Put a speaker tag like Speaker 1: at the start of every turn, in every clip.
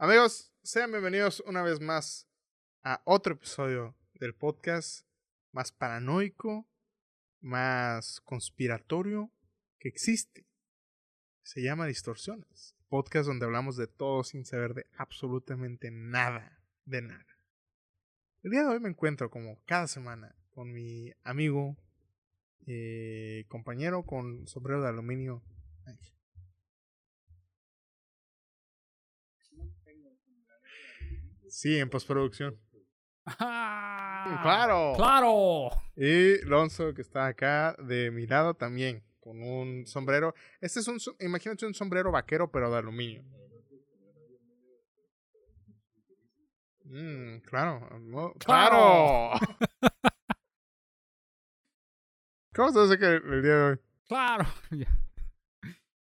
Speaker 1: Amigos, sean bienvenidos una vez más a otro episodio del podcast más paranoico, más conspiratorio que existe. Se llama Distorsiones, podcast donde hablamos de todo sin saber de absolutamente nada, de nada. El día de hoy me encuentro como cada semana con mi amigo, eh, compañero con sombrero de aluminio. Ángel. Sí, en postproducción.
Speaker 2: ¡Ah!
Speaker 1: ¡Claro!
Speaker 2: ¡Claro!
Speaker 1: Y Lonzo, que está acá de mi lado también, con un sombrero. Este es un, imagínate un sombrero vaquero, pero de aluminio. Mm, claro, no- ¡Claro! ¿Cómo se hace que el día de hoy?
Speaker 2: ¡Claro!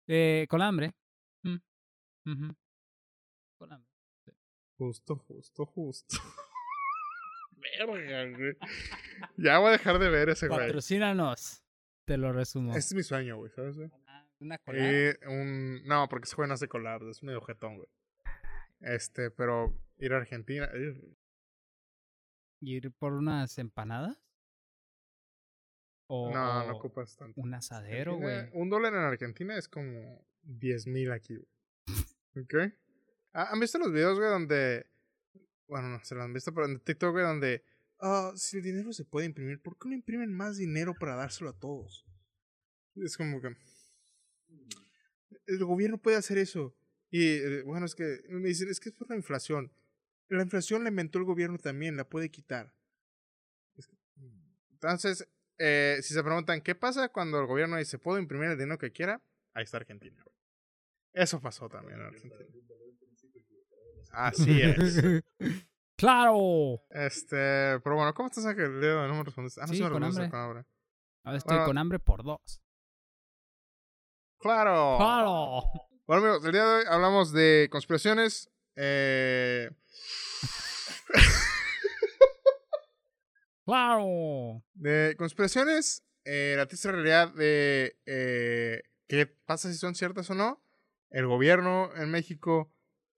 Speaker 2: Eh, con hambre. Mm. Ujú. Con hambre.
Speaker 1: Justo, justo, justo. Verga, güey. Ya voy a dejar de ver ese güey.
Speaker 2: Patrocínanos. Te lo resumo.
Speaker 1: Este es mi sueño, güey, ¿sabes? güey?
Speaker 2: Una colada.
Speaker 1: Eh, un... No, porque ese güey no hace colar, es medio jetón, güey. Este, pero ir a Argentina. eh,
Speaker 2: ¿Ir por unas empanadas? O,
Speaker 1: No, no ocupas tanto.
Speaker 2: un asadero,
Speaker 1: Argentina-
Speaker 2: güey.
Speaker 1: Un dólar en Argentina es como 10 mil aquí, güey. ¿Ok? Ah, ¿Han visto los videos, güey, donde... Bueno, no se los han visto, pero en TikTok, güey, donde... Ah, si el dinero se puede imprimir, ¿por qué no imprimen más dinero para dárselo a todos? Es como que... El gobierno puede hacer eso. Y, eh, bueno, es que... Me dicen, es que es por la inflación. La inflación la inventó el gobierno también, la puede quitar. Entonces, eh, si se preguntan, ¿qué pasa cuando el gobierno dice, puedo imprimir el dinero que quiera? Ahí está Argentina. Eso pasó también en Argentina. Así es.
Speaker 2: ¡Claro!
Speaker 1: Este, pero bueno, ¿cómo estás, Ángel? Leo, no me respondes. Ah, no,
Speaker 2: Sí,
Speaker 1: me
Speaker 2: con hambre.
Speaker 1: con hambre.
Speaker 2: Ahora estoy
Speaker 1: Bueno.
Speaker 2: con hambre por dos.
Speaker 1: ¡Claro!
Speaker 2: ¡Claro!
Speaker 1: Bueno, amigos, el día de hoy hablamos de conspiraciones. Eh,
Speaker 2: ¡Claro!
Speaker 1: de conspiraciones, eh, la triste realidad de eh, qué pasa si son ciertas o no, el gobierno en México,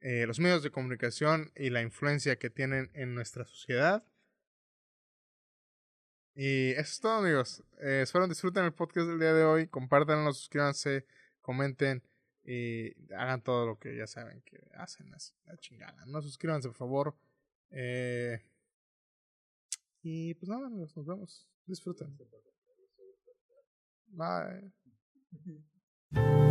Speaker 1: eh, los medios de comunicación y la influencia que tienen en nuestra sociedad. Y eso es todo, amigos. Eh, espero disfruten el podcast del día de hoy, compártanlo, suscríbanse, comenten y hagan todo lo que ya saben que hacen, la chingada. No suscríbanse, por favor. Eh, y pues nada, amigos, nos vemos. Disfruten. Bye.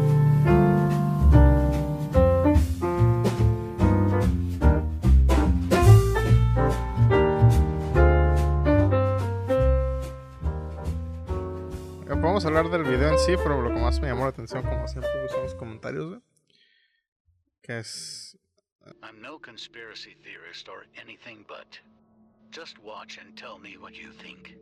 Speaker 1: Podemos hablar del video en sí, pero lo que más me llamó la atención, como siempre, son los comentarios, güey. Que es.
Speaker 3: I'm no conspiracy theorist or anything but. Just watch and tell me what you think.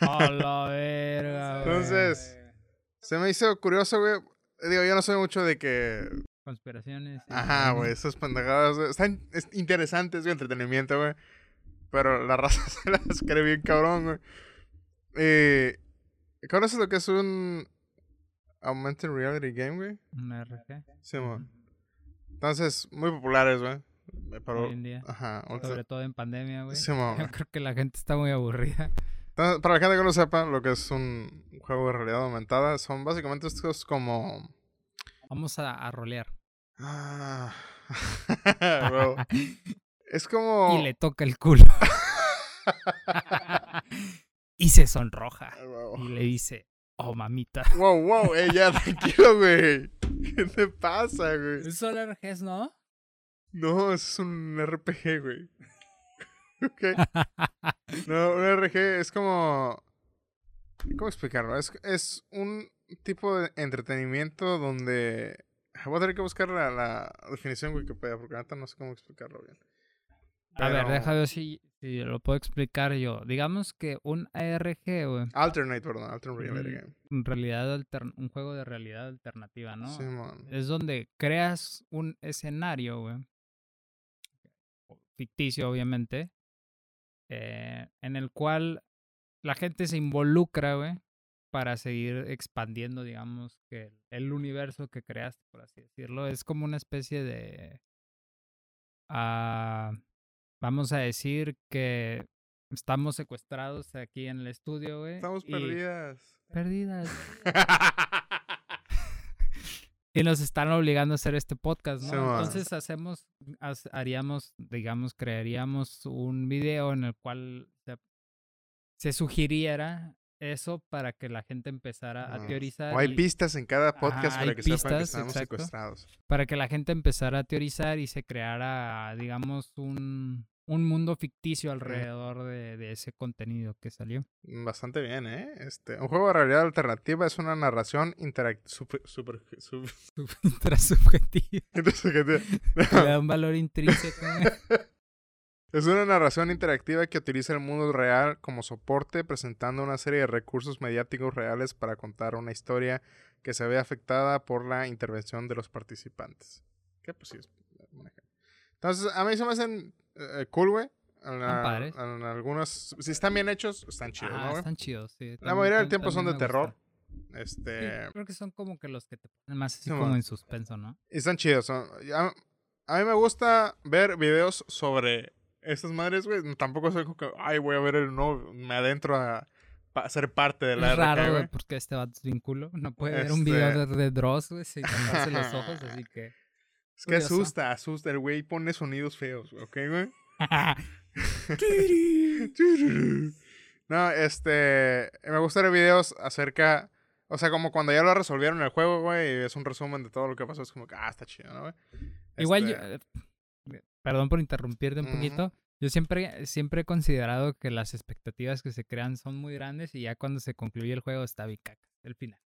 Speaker 2: A la verga, güey.
Speaker 1: Entonces, Se me hizo curioso, güey. Digo, yo no soy mucho de que.
Speaker 2: Conspiraciones.
Speaker 1: Ajá, güey, esas pendejadas. güey, Están es- interesantes, güey, entretenimiento, güey. Pero la raza se las cree bien cabrón, güey. Eh, ¿Conoces lo que es un Augmented Reality Game, güey?
Speaker 2: Un RG.
Speaker 1: Sí. Entonces, muy populares, güey. Eh, Pero,
Speaker 2: Hoy en día.
Speaker 1: ajá.
Speaker 2: Sobre todo en pandemia, güey.
Speaker 1: Sí.
Speaker 2: Yo creo que la gente está muy aburrida.
Speaker 1: Entonces, para la gente que no sepa lo que es un juego de realidad aumentada, son básicamente estos como...
Speaker 2: Vamos a, a rolear.
Speaker 1: Ah, bro. Es como...
Speaker 2: Y le toca el culo. y se sonroja.
Speaker 1: Wow.
Speaker 2: Y le dice, oh mamita.
Speaker 1: Wow, wow, ey, ya, tranquilo, güey. ¿Qué te pasa, güey?
Speaker 2: Son RGs, ¿no?
Speaker 1: No, eso es un RPG, güey. ok. No, un RPG es como. ¿Cómo explicarlo? Es, es un tipo de entretenimiento donde. Voy a tener que buscar la, la definición en Wikipedia porque ahorita no sé cómo explicarlo bien.
Speaker 2: A ver, deja ver si, si lo puedo explicar yo. Digamos que un ARG, güey,
Speaker 1: Alternate, perdón, Alternate Reality
Speaker 2: Ujú.
Speaker 1: Game.
Speaker 2: realidad altern- un juego de realidad alternativa, ¿no?
Speaker 1: Simón.
Speaker 2: Es donde creas un escenario, güey. Ficticio, obviamente. Eh, en el cual la gente se involucra, güey. Para seguir expandiendo, digamos, que el universo que creaste, por así decirlo. Es como una especie de. ah, vamos a decir que estamos secuestrados aquí en el estudio, güey.
Speaker 1: Estamos
Speaker 2: y-
Speaker 1: perdidas.
Speaker 2: Perdidas. Y nos están obligando a hacer este podcast, ¿no?
Speaker 1: Sí.
Speaker 2: Entonces hacemos, haríamos, digamos, crearíamos un video en el cual se, se sugiriera eso para que la gente empezara a teorizar.
Speaker 1: O hay
Speaker 2: y-
Speaker 1: pistas en cada podcast
Speaker 2: Ajá,
Speaker 1: para que sepan que estamos
Speaker 2: exacto.
Speaker 1: secuestrados.
Speaker 2: para que la gente empezara a teorizar y se creara, digamos, un, un mundo ficticio alrededor de, de ese contenido que salió.
Speaker 1: Bastante bien, ¿eh? Este, un juego de realidad alternativa es una narración interactiva. Super, super, super-
Speaker 2: Intrasubjetivo.
Speaker 1: intersubjetiva.
Speaker 2: Le da un valor intrínseco.
Speaker 1: Es una narración interactiva que utiliza el mundo real como soporte, presentando una serie de recursos mediáticos reales para contar una historia que se ve afectada por la intervención de los participantes. Que pues sí es un ejemplo. Entonces, a mí se me hacen eh, cool, güey. En, la-
Speaker 2: padres.
Speaker 1: en algunos, si están bien hechos, están chidos,
Speaker 2: Ah,
Speaker 1: ¿no, güey?
Speaker 2: están chidos, sí.
Speaker 1: La mayoría del tiempo son de terror. Este,
Speaker 2: Sí, creo que son como que los que te ponen más así
Speaker 1: Sí,
Speaker 2: como en suspenso, ¿no?
Speaker 1: Y están chidos. son- a, a mí me gusta ver videos sobre estas madres, güey. Tampoco soy como que, ay, voy a ver el nuevo. Me adentro a, ser parte de la
Speaker 2: es raro, güey, porque este vato es bien culo. No puede ver un video
Speaker 1: Este-
Speaker 2: de, de Dross, güey, taparse los ojos, así que...
Speaker 1: Es que
Speaker 2: curioso.
Speaker 1: asusta, asusta. El güey pone sonidos feos, ¿ok, güey? no, este. Me gusta ver videos acerca. O sea, como cuando ya lo resolvieron el juego, güey, y es un resumen de todo lo que pasó. Es como que, ah, está chido, ¿no, güey?
Speaker 2: Igual, yo,
Speaker 1: Este,
Speaker 2: eh, perdón por interrumpirte un poquito. Yo siempre, siempre he considerado que las expectativas que se crean son muy grandes y ya cuando se concluye el juego está bien caca, el final.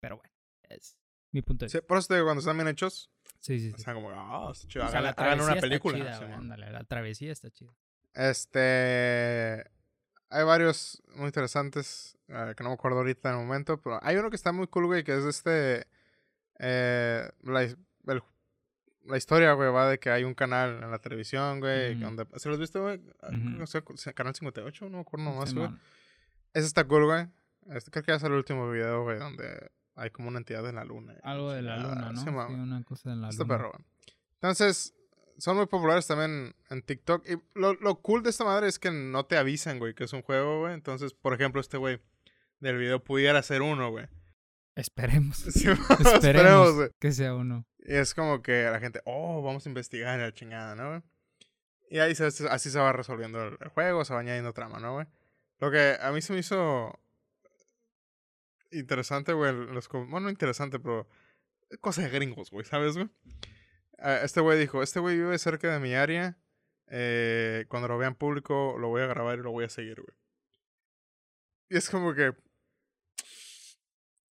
Speaker 2: Pero bueno, es mi punto de
Speaker 1: sí,
Speaker 2: vista.
Speaker 1: por eso te digo, cuando están bien hechos,
Speaker 2: Sí, sí,
Speaker 1: o
Speaker 2: sí.
Speaker 1: sea, como, ah, está chido.
Speaker 2: O sea,
Speaker 1: hagan, una película.
Speaker 2: chida,
Speaker 1: sí,
Speaker 2: ándale, la travesía está chida.
Speaker 1: Este. Hay varios muy interesantes eh, que no me acuerdo ahorita en el momento, pero hay uno que está muy cool, güey, que es este. eh, la, his- el- la historia, güey, va de que hay un canal en la televisión, güey.
Speaker 2: Ujú.
Speaker 1: donde, ¿Se los viste, güey? Sea- sea Canal 58, no me acuerdo nomás, güey. Ese está cool, güey. Este, creo que va a ser el último video, güey, donde hay como una entidad en la luna.
Speaker 2: Algo de la luna, ¿no?
Speaker 1: Sí,
Speaker 2: una cosa de la
Speaker 1: Está
Speaker 2: luna.
Speaker 1: perro. Entonces, son muy populares también en TikTok. Y lo, lo cool de esta madre es que no te avisan, güey, que es un juego, güey. Entonces, por ejemplo, este güey del video pudiera ser uno, güey.
Speaker 2: Esperemos.
Speaker 1: Sí,
Speaker 2: Esperemos
Speaker 1: Esperemos, güey.
Speaker 2: que sea uno.
Speaker 1: Y es como que la gente, oh, vamos a investigar la chingada, ¿no, güey? Y ahí se, así se va resolviendo el, el juego, se va añadiendo trama, ¿no, güey? Lo que a mí se me hizo interesante, güey, los, bueno, no interesante, pero cosas de gringos, güey, ¿sabes, güey? Ah, Este güey dijo, este güey vive cerca de mi área, eh, cuando lo vea en público lo voy a grabar y lo voy a seguir, güey. Y es como que,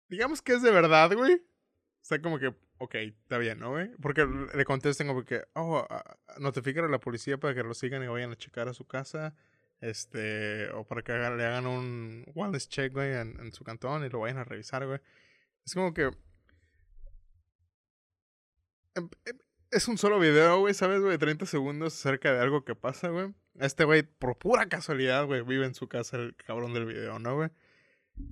Speaker 1: digamos que es de verdad, güey. O sea, como que, ok, está bien, ¿no, güey? Porque le contesten como que, oh, ah, notifican a la policía para que lo sigan y vayan a checar a su casa. Este, o para que hagan- le hagan un wellness check, güey, en, en su cantón y lo vayan a revisar, güey. Es como que. em- em, Es un solo video, güey, ¿sabes, güey? De 30 segundos acerca de algo que pasa, güey. Este güey, por pura casualidad, güey, vive en su casa el cabrón del video, ¿no, güey?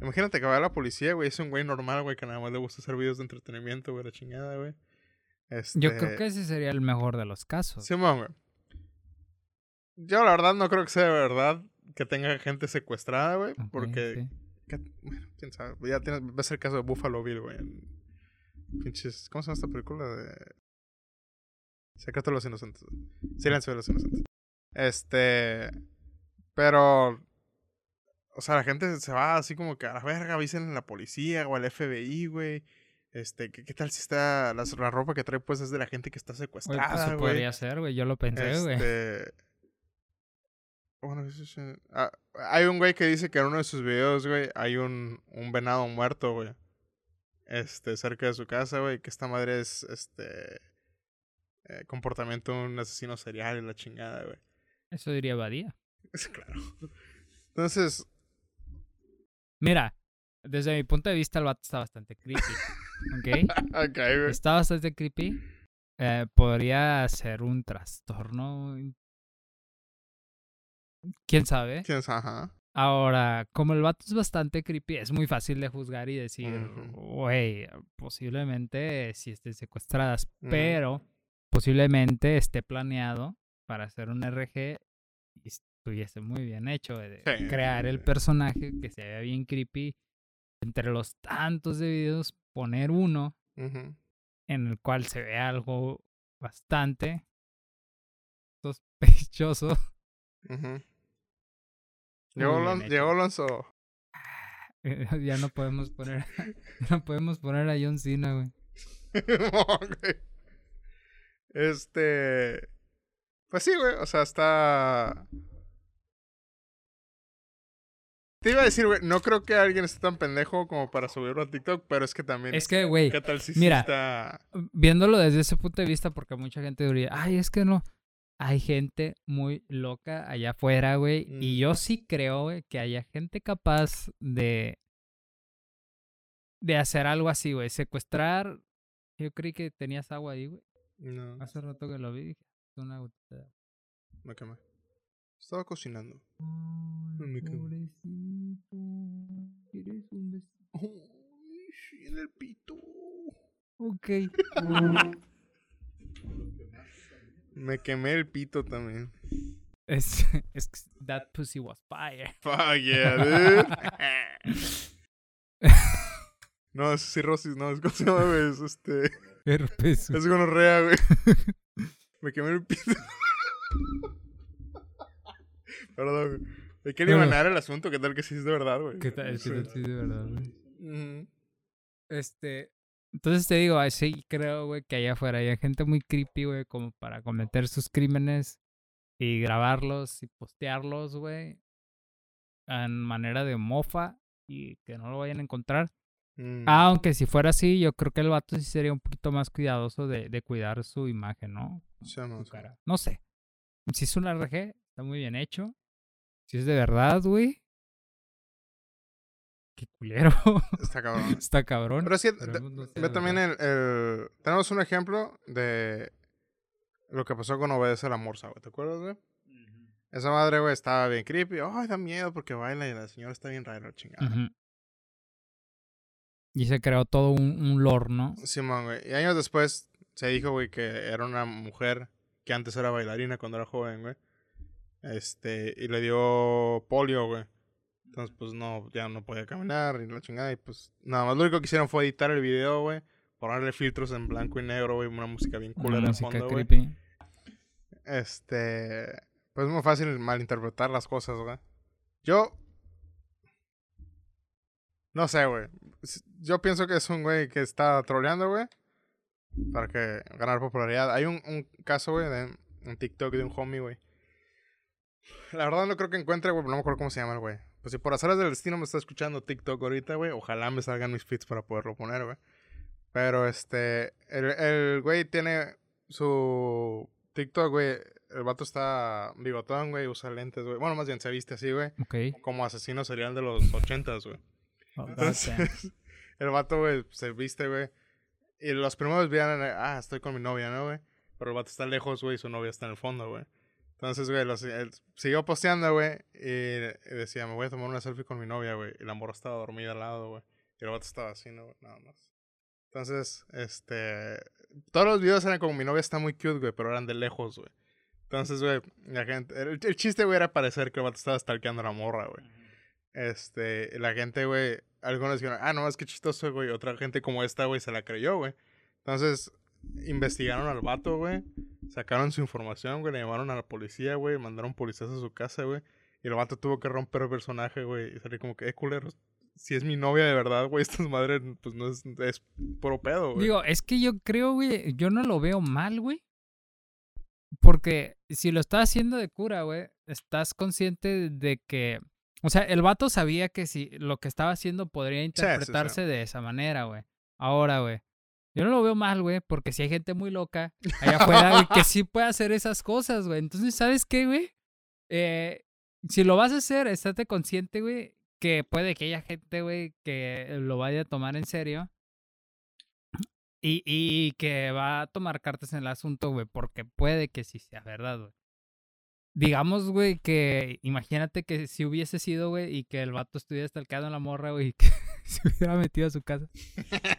Speaker 1: Imagínate que va a la policía, güey. Es un güey normal, güey, que nada más le gusta hacer videos de entretenimiento, güey, la chingada, güey. Este...
Speaker 2: Yo creo que ese sería el mejor de los casos.
Speaker 1: Simón, güey. Yo, la verdad, no creo que sea de verdad que tenga gente secuestrada, güey. Porque.
Speaker 2: sí.
Speaker 1: que- bueno, quién sabe. Ya tiene, va a ser el caso de Buffalo Bill, güey. Pinches. ¿Cómo se llama esta película? De. Secreto de los Inocentes. Silencio de los Inocentes. Este. Pero. O sea, la gente se va así como que a la verga, avisen a la policía o al FBI, güey. Este, ¿qué, qué tal si está la, la ropa que trae pues es de la gente que está
Speaker 2: Güey, pues
Speaker 1: secuestrada,
Speaker 2: eso podría ser, güey. Yo lo pensé, güey.
Speaker 1: Este, Bueno. Ah, hay un güey que dice que en uno de sus videos, güey, hay un, un venado muerto, güey. Este, cerca de su casa, güey, que esta madre es, este, eh, comportamiento de un asesino serial y la chingada, güey.
Speaker 2: Eso diría Badía.
Speaker 1: Es claro. Entonces,
Speaker 2: Mira, desde mi punto de vista el vato está bastante creepy. ¿Ok? Está bastante creepy. Eh, podría ser un trastorno. ¿Quién sabe?
Speaker 1: ¿Quién sabe? Ajá.
Speaker 2: Ahora, como el vato es bastante creepy, es muy fácil de juzgar y decir, güey, posiblemente sí estén secuestradas, pero posiblemente esté planeado para hacer un RG y estuviese muy bien hecho de
Speaker 1: Sí,
Speaker 2: crear el personaje que se vea bien creepy. Entre los tantos de videos, poner uno en el cual se ve algo bastante sospechoso. Muy
Speaker 1: Llegó, Lon- llegó Alonso.
Speaker 2: ya no podemos poner, no podemos poner a John Cena, güey.
Speaker 1: Este. Pues sí, güey. O sea, está. Te iba a decir, güey. No creo que alguien esté tan pendejo como para subirlo a TikTok, pero es que también.
Speaker 2: Es que, güey,
Speaker 1: ¿Qué tal si sí
Speaker 2: mira,
Speaker 1: está.
Speaker 2: viéndolo desde ese punto de vista, porque mucha gente diría, ay, es que no. Hay gente muy loca allá afuera, güey. Y
Speaker 1: Mm.
Speaker 2: yo sí creo, güey, que haya gente capaz de. de hacer algo así, güey. Secuestrar. Yo creí que tenías agua ahí, güey.
Speaker 1: No,
Speaker 2: Hace rato que lo vi. dije, "Es una gotita de agua".
Speaker 1: me quemé. Estaba cocinando.
Speaker 2: Ay,
Speaker 1: me
Speaker 2: pobrecito. ¿Quieres un besito?
Speaker 1: Sí, en el pito.
Speaker 2: Ok.
Speaker 1: Me quemé el pito también.
Speaker 2: es, es que that pussy was fire.
Speaker 1: Fuck yeah, dude. no, es cirrosis, no, es llama, güey. Es este.
Speaker 2: Herpes.
Speaker 1: Es gonorrea, güey. Me quemé el pito. Perdón, güey. Hay que eliminar el asunto, ¿qué tal que sí es de verdad, güey?
Speaker 2: ¿Qué tal?
Speaker 1: Sí.
Speaker 2: ¿Qué tal? Sí, de verdad, güey. Este. Entonces te digo, así creo, güey, que allá afuera hay gente muy creepy, güey, como para cometer sus crímenes y grabarlos y postearlos, güey, en manera de mofa y que no lo vayan a encontrar.
Speaker 1: Mm.
Speaker 2: Aunque si fuera así, yo creo que el vato sí sería un poquito más cuidadoso de, de cuidar su imagen, ¿no?
Speaker 1: Sí, no,
Speaker 2: Su
Speaker 1: sí.
Speaker 2: cara. No sé. Si es un RG, está muy bien hecho. Si es de verdad, güey. Qué culero.
Speaker 1: Está cabrón.
Speaker 2: está cabrón.
Speaker 1: Pero sí,
Speaker 2: Esperemos no sea
Speaker 1: Ve también el, el- Tenemos un ejemplo de lo que pasó con Obedece la Morsa, güey. ¿Te acuerdas, güey? Esa madre, güey, estaba bien creepy. Ay, da miedo porque baila y la señora está bien rara, chingada.
Speaker 2: Y se creó todo un, un lore, ¿no?
Speaker 1: Simón, güey. Y años después se dijo, güey, que era una mujer que antes era bailarina cuando era joven, güey. Este, y le dio polio, güey. Entonces, pues no, ya no podía caminar y la chingada. Y pues nada más lo único que hicieron fue editar el video, güey. Ponerle filtros en blanco y negro, güey. Una música bien
Speaker 2: Una
Speaker 1: culera en
Speaker 2: música
Speaker 1: fondo,
Speaker 2: creepy.
Speaker 1: Este, pues es muy fácil malinterpretar las cosas, güey. Yo no sé, güey. Yo pienso que es un güey que está troleando, güey, para que ganar popularidad. Hay un, un caso, güey, de un TikTok de un homie, güey. La verdad no creo que encuentre, güey, pero no me acuerdo cómo se llama el güey. Pues si por azares del destino me está escuchando TikTok ahorita, güey, ojalá me salgan mis feeds para poderlo poner, güey. Pero este, el, el güey tiene su TikTok, güey. El vato está bigotón, güey, usa lentes, güey. Bueno, más bien se viste así, güey.
Speaker 2: Ok.
Speaker 1: Como asesino serial de los ochentas, güey.
Speaker 2: Oh.
Speaker 1: Entonces, el vato, güey, se viste, güey. Y los primeros veían, ah, estoy con mi novia, ¿no, güey? Pero el vato está lejos, güey, y su novia está en el fondo, güey. Entonces, güey, los- él siguió posteando, güey, y, decía, me voy a tomar una selfie con mi novia, güey. Y la morra estaba dormida al lado, güey. Y el vato estaba así, ¿no? güey? Nada más. Entonces, este... Todos los videos eran como mi novia está muy cute, güey, pero eran de lejos, güey. Entonces, güey, la gente... El, el chiste, güey, era parecer que el vato estaba stalkeando a la morra, güey. Este, la gente, güey, algunos dijeron, ah, no, es que chistoso, güey. Otra gente como esta, güey, se la creyó, güey. Entonces, investigaron al vato, güey. Sacaron su información, güey. Le llamaron a la policía, güey. Mandaron policías a su casa, güey. Y el vato tuvo que romper el personaje, güey. Y salir como que, eh, culeros. Si es mi novia de verdad, güey, esta madre, pues no es, es puro pedo, güey.
Speaker 2: Digo, es que yo creo, güey, yo no lo veo mal, güey. Porque si lo está haciendo de cura, güey, estás consciente de que, o sea, el vato sabía que si lo que estaba haciendo podría
Speaker 1: sí, sí.
Speaker 2: interpretarse de esa manera, güey. Ahora, güey. Yo no lo veo mal, güey, porque si hay gente muy loca allá afuera güey, que sí puede hacer esas cosas, güey. Entonces, ¿sabes qué, güey? Eh, si lo vas a hacer, estate consciente, güey, que puede que haya gente, güey, que lo vaya a tomar en serio. Y, y que va a tomar cartas en el asunto, güey, porque puede que sí sea verdad, güey. Digamos, güey, que imagínate que si hubiese sido, güey, y que el vato estuviera estalcado en la morra, güey, y que se hubiera metido a su casa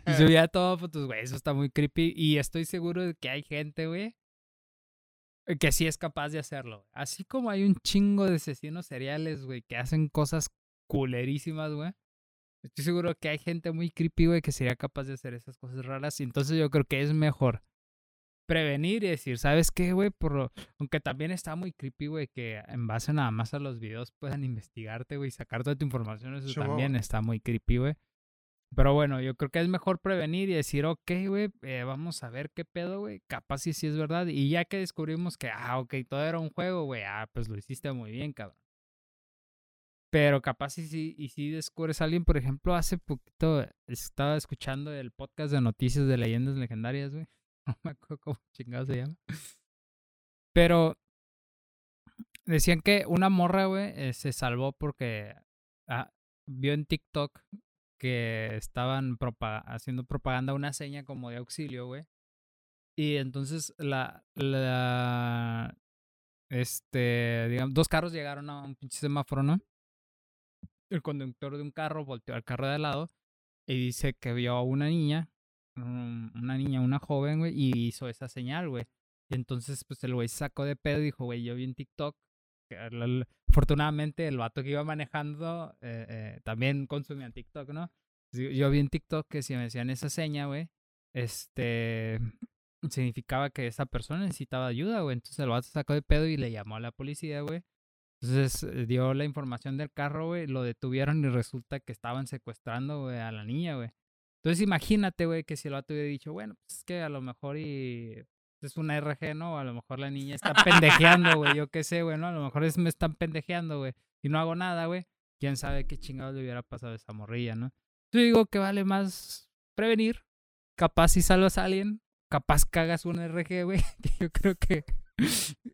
Speaker 2: y se hubiera tomado fotos, güey, eso está muy creepy. Y estoy seguro de que hay gente, güey, que sí es capaz de hacerlo. Así como hay un chingo de asesinos seriales, güey, que hacen cosas culerísimas, güey. Estoy seguro que hay gente muy creepy, güey, que sería capaz de hacer esas cosas raras. Y entonces yo creo que es mejor prevenir y decir, ¿sabes qué, güey? Por Aunque también está muy creepy, güey, que en base nada más a los videos puedan investigarte, güey, y sacar toda tu información. Eso también está muy creepy, güey. Pero bueno, yo creo que es mejor prevenir y decir, ok, güey, eh, vamos a ver qué pedo, güey. Capaz si sí es verdad. Y ya que descubrimos que, ah, ok, todo era un juego, güey, ah, pues lo hiciste muy bien, cabrón. Pero capaz si sí, y si descubres a alguien, por ejemplo, hace poquito estaba escuchando el podcast de noticias de leyendas legendarias, güey. No me acuerdo cómo chingado se llama. Pero decían que una morra, güey, eh, se salvó porque ah, vio en TikTok que estaban haciendo propaganda una seña como de auxilio, güey. Y entonces la, la, este, digamos, dos carros llegaron a un pinche semáforo, ¿no? El conductor de un carro volteó al carro de al lado y dice que vio a una niña, una niña, una joven, güey, y hizo esa señal, güey. Y entonces, pues el güey sacó de pedo y dijo, güey, yo vi en TikTok. al- Afortunadamente, el vato que iba manejando eh, eh, también consumía TikTok, ¿no? Yo vi en TikTok que si me decían esa seña, güey, este significaba que esa persona necesitaba ayuda, güey. Entonces el vato sacó de pedo y le llamó a la policía, güey. Entonces eh, dio la información del carro, güey, lo detuvieron y resulta que estaban secuestrando, güey, a la niña, güey. Entonces imagínate, güey, que si el vato hubiera dicho, bueno, pues es que a lo mejor y es una RG, ¿no? A lo mejor la niña está pendejeando, güey, yo qué sé, güey, ¿no? A lo mejor es, me están pendejeando, güey. Y no hago nada, güey. Quién sabe qué chingados le hubiera pasado esa morrilla, ¿no? Yo digo que vale más prevenir. Capaz si salvas a alguien, capaz cagas un RG, güey. Yo creo que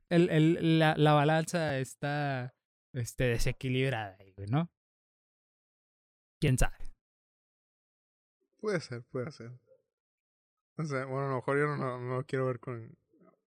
Speaker 2: el, el, la, la balanza está este, desequilibrada güey, ¿no? ¿Quién sabe?
Speaker 1: Puede ser, puede ser. O sea, bueno, a lo mejor yo no, no, quiero ver con.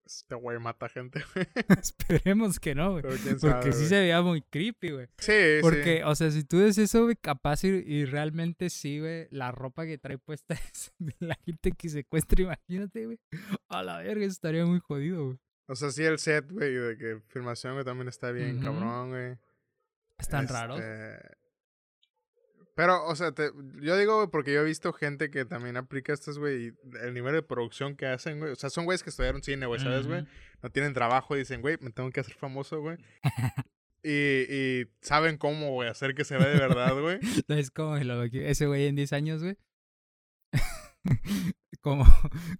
Speaker 1: Este güey mata gente, güey.
Speaker 2: Esperemos que no, güey.
Speaker 1: Sabe.
Speaker 2: Porque sí se veía muy creepy, güey.
Speaker 1: Sí, sí.
Speaker 2: Porque, o sea, si tú ves eso, güey, capaz y, y realmente sí, güey, la ropa que trae puesta es de la gente que secuestra, imagínate, güey. A la verga, estaría muy jodido, güey.
Speaker 1: O sea, sí, el set, güey, de que filmación, güey, también está bien cabrón, güey.
Speaker 2: Están raros.
Speaker 1: Pero, o sea, te- yo digo, porque yo he visto gente que también aplica estas, güey, y el nivel de producción que hacen, güey. O sea, son güeyes que estudiaron cine, güey, ¿sabes, güey? No tienen trabajo y dicen, güey, me tengo que hacer famoso, güey. y, y saben cómo, güey, hacer que se vea de verdad, güey.
Speaker 2: ¿Sabes cómo lo ese güey en 10 años, güey? ¿Cómo,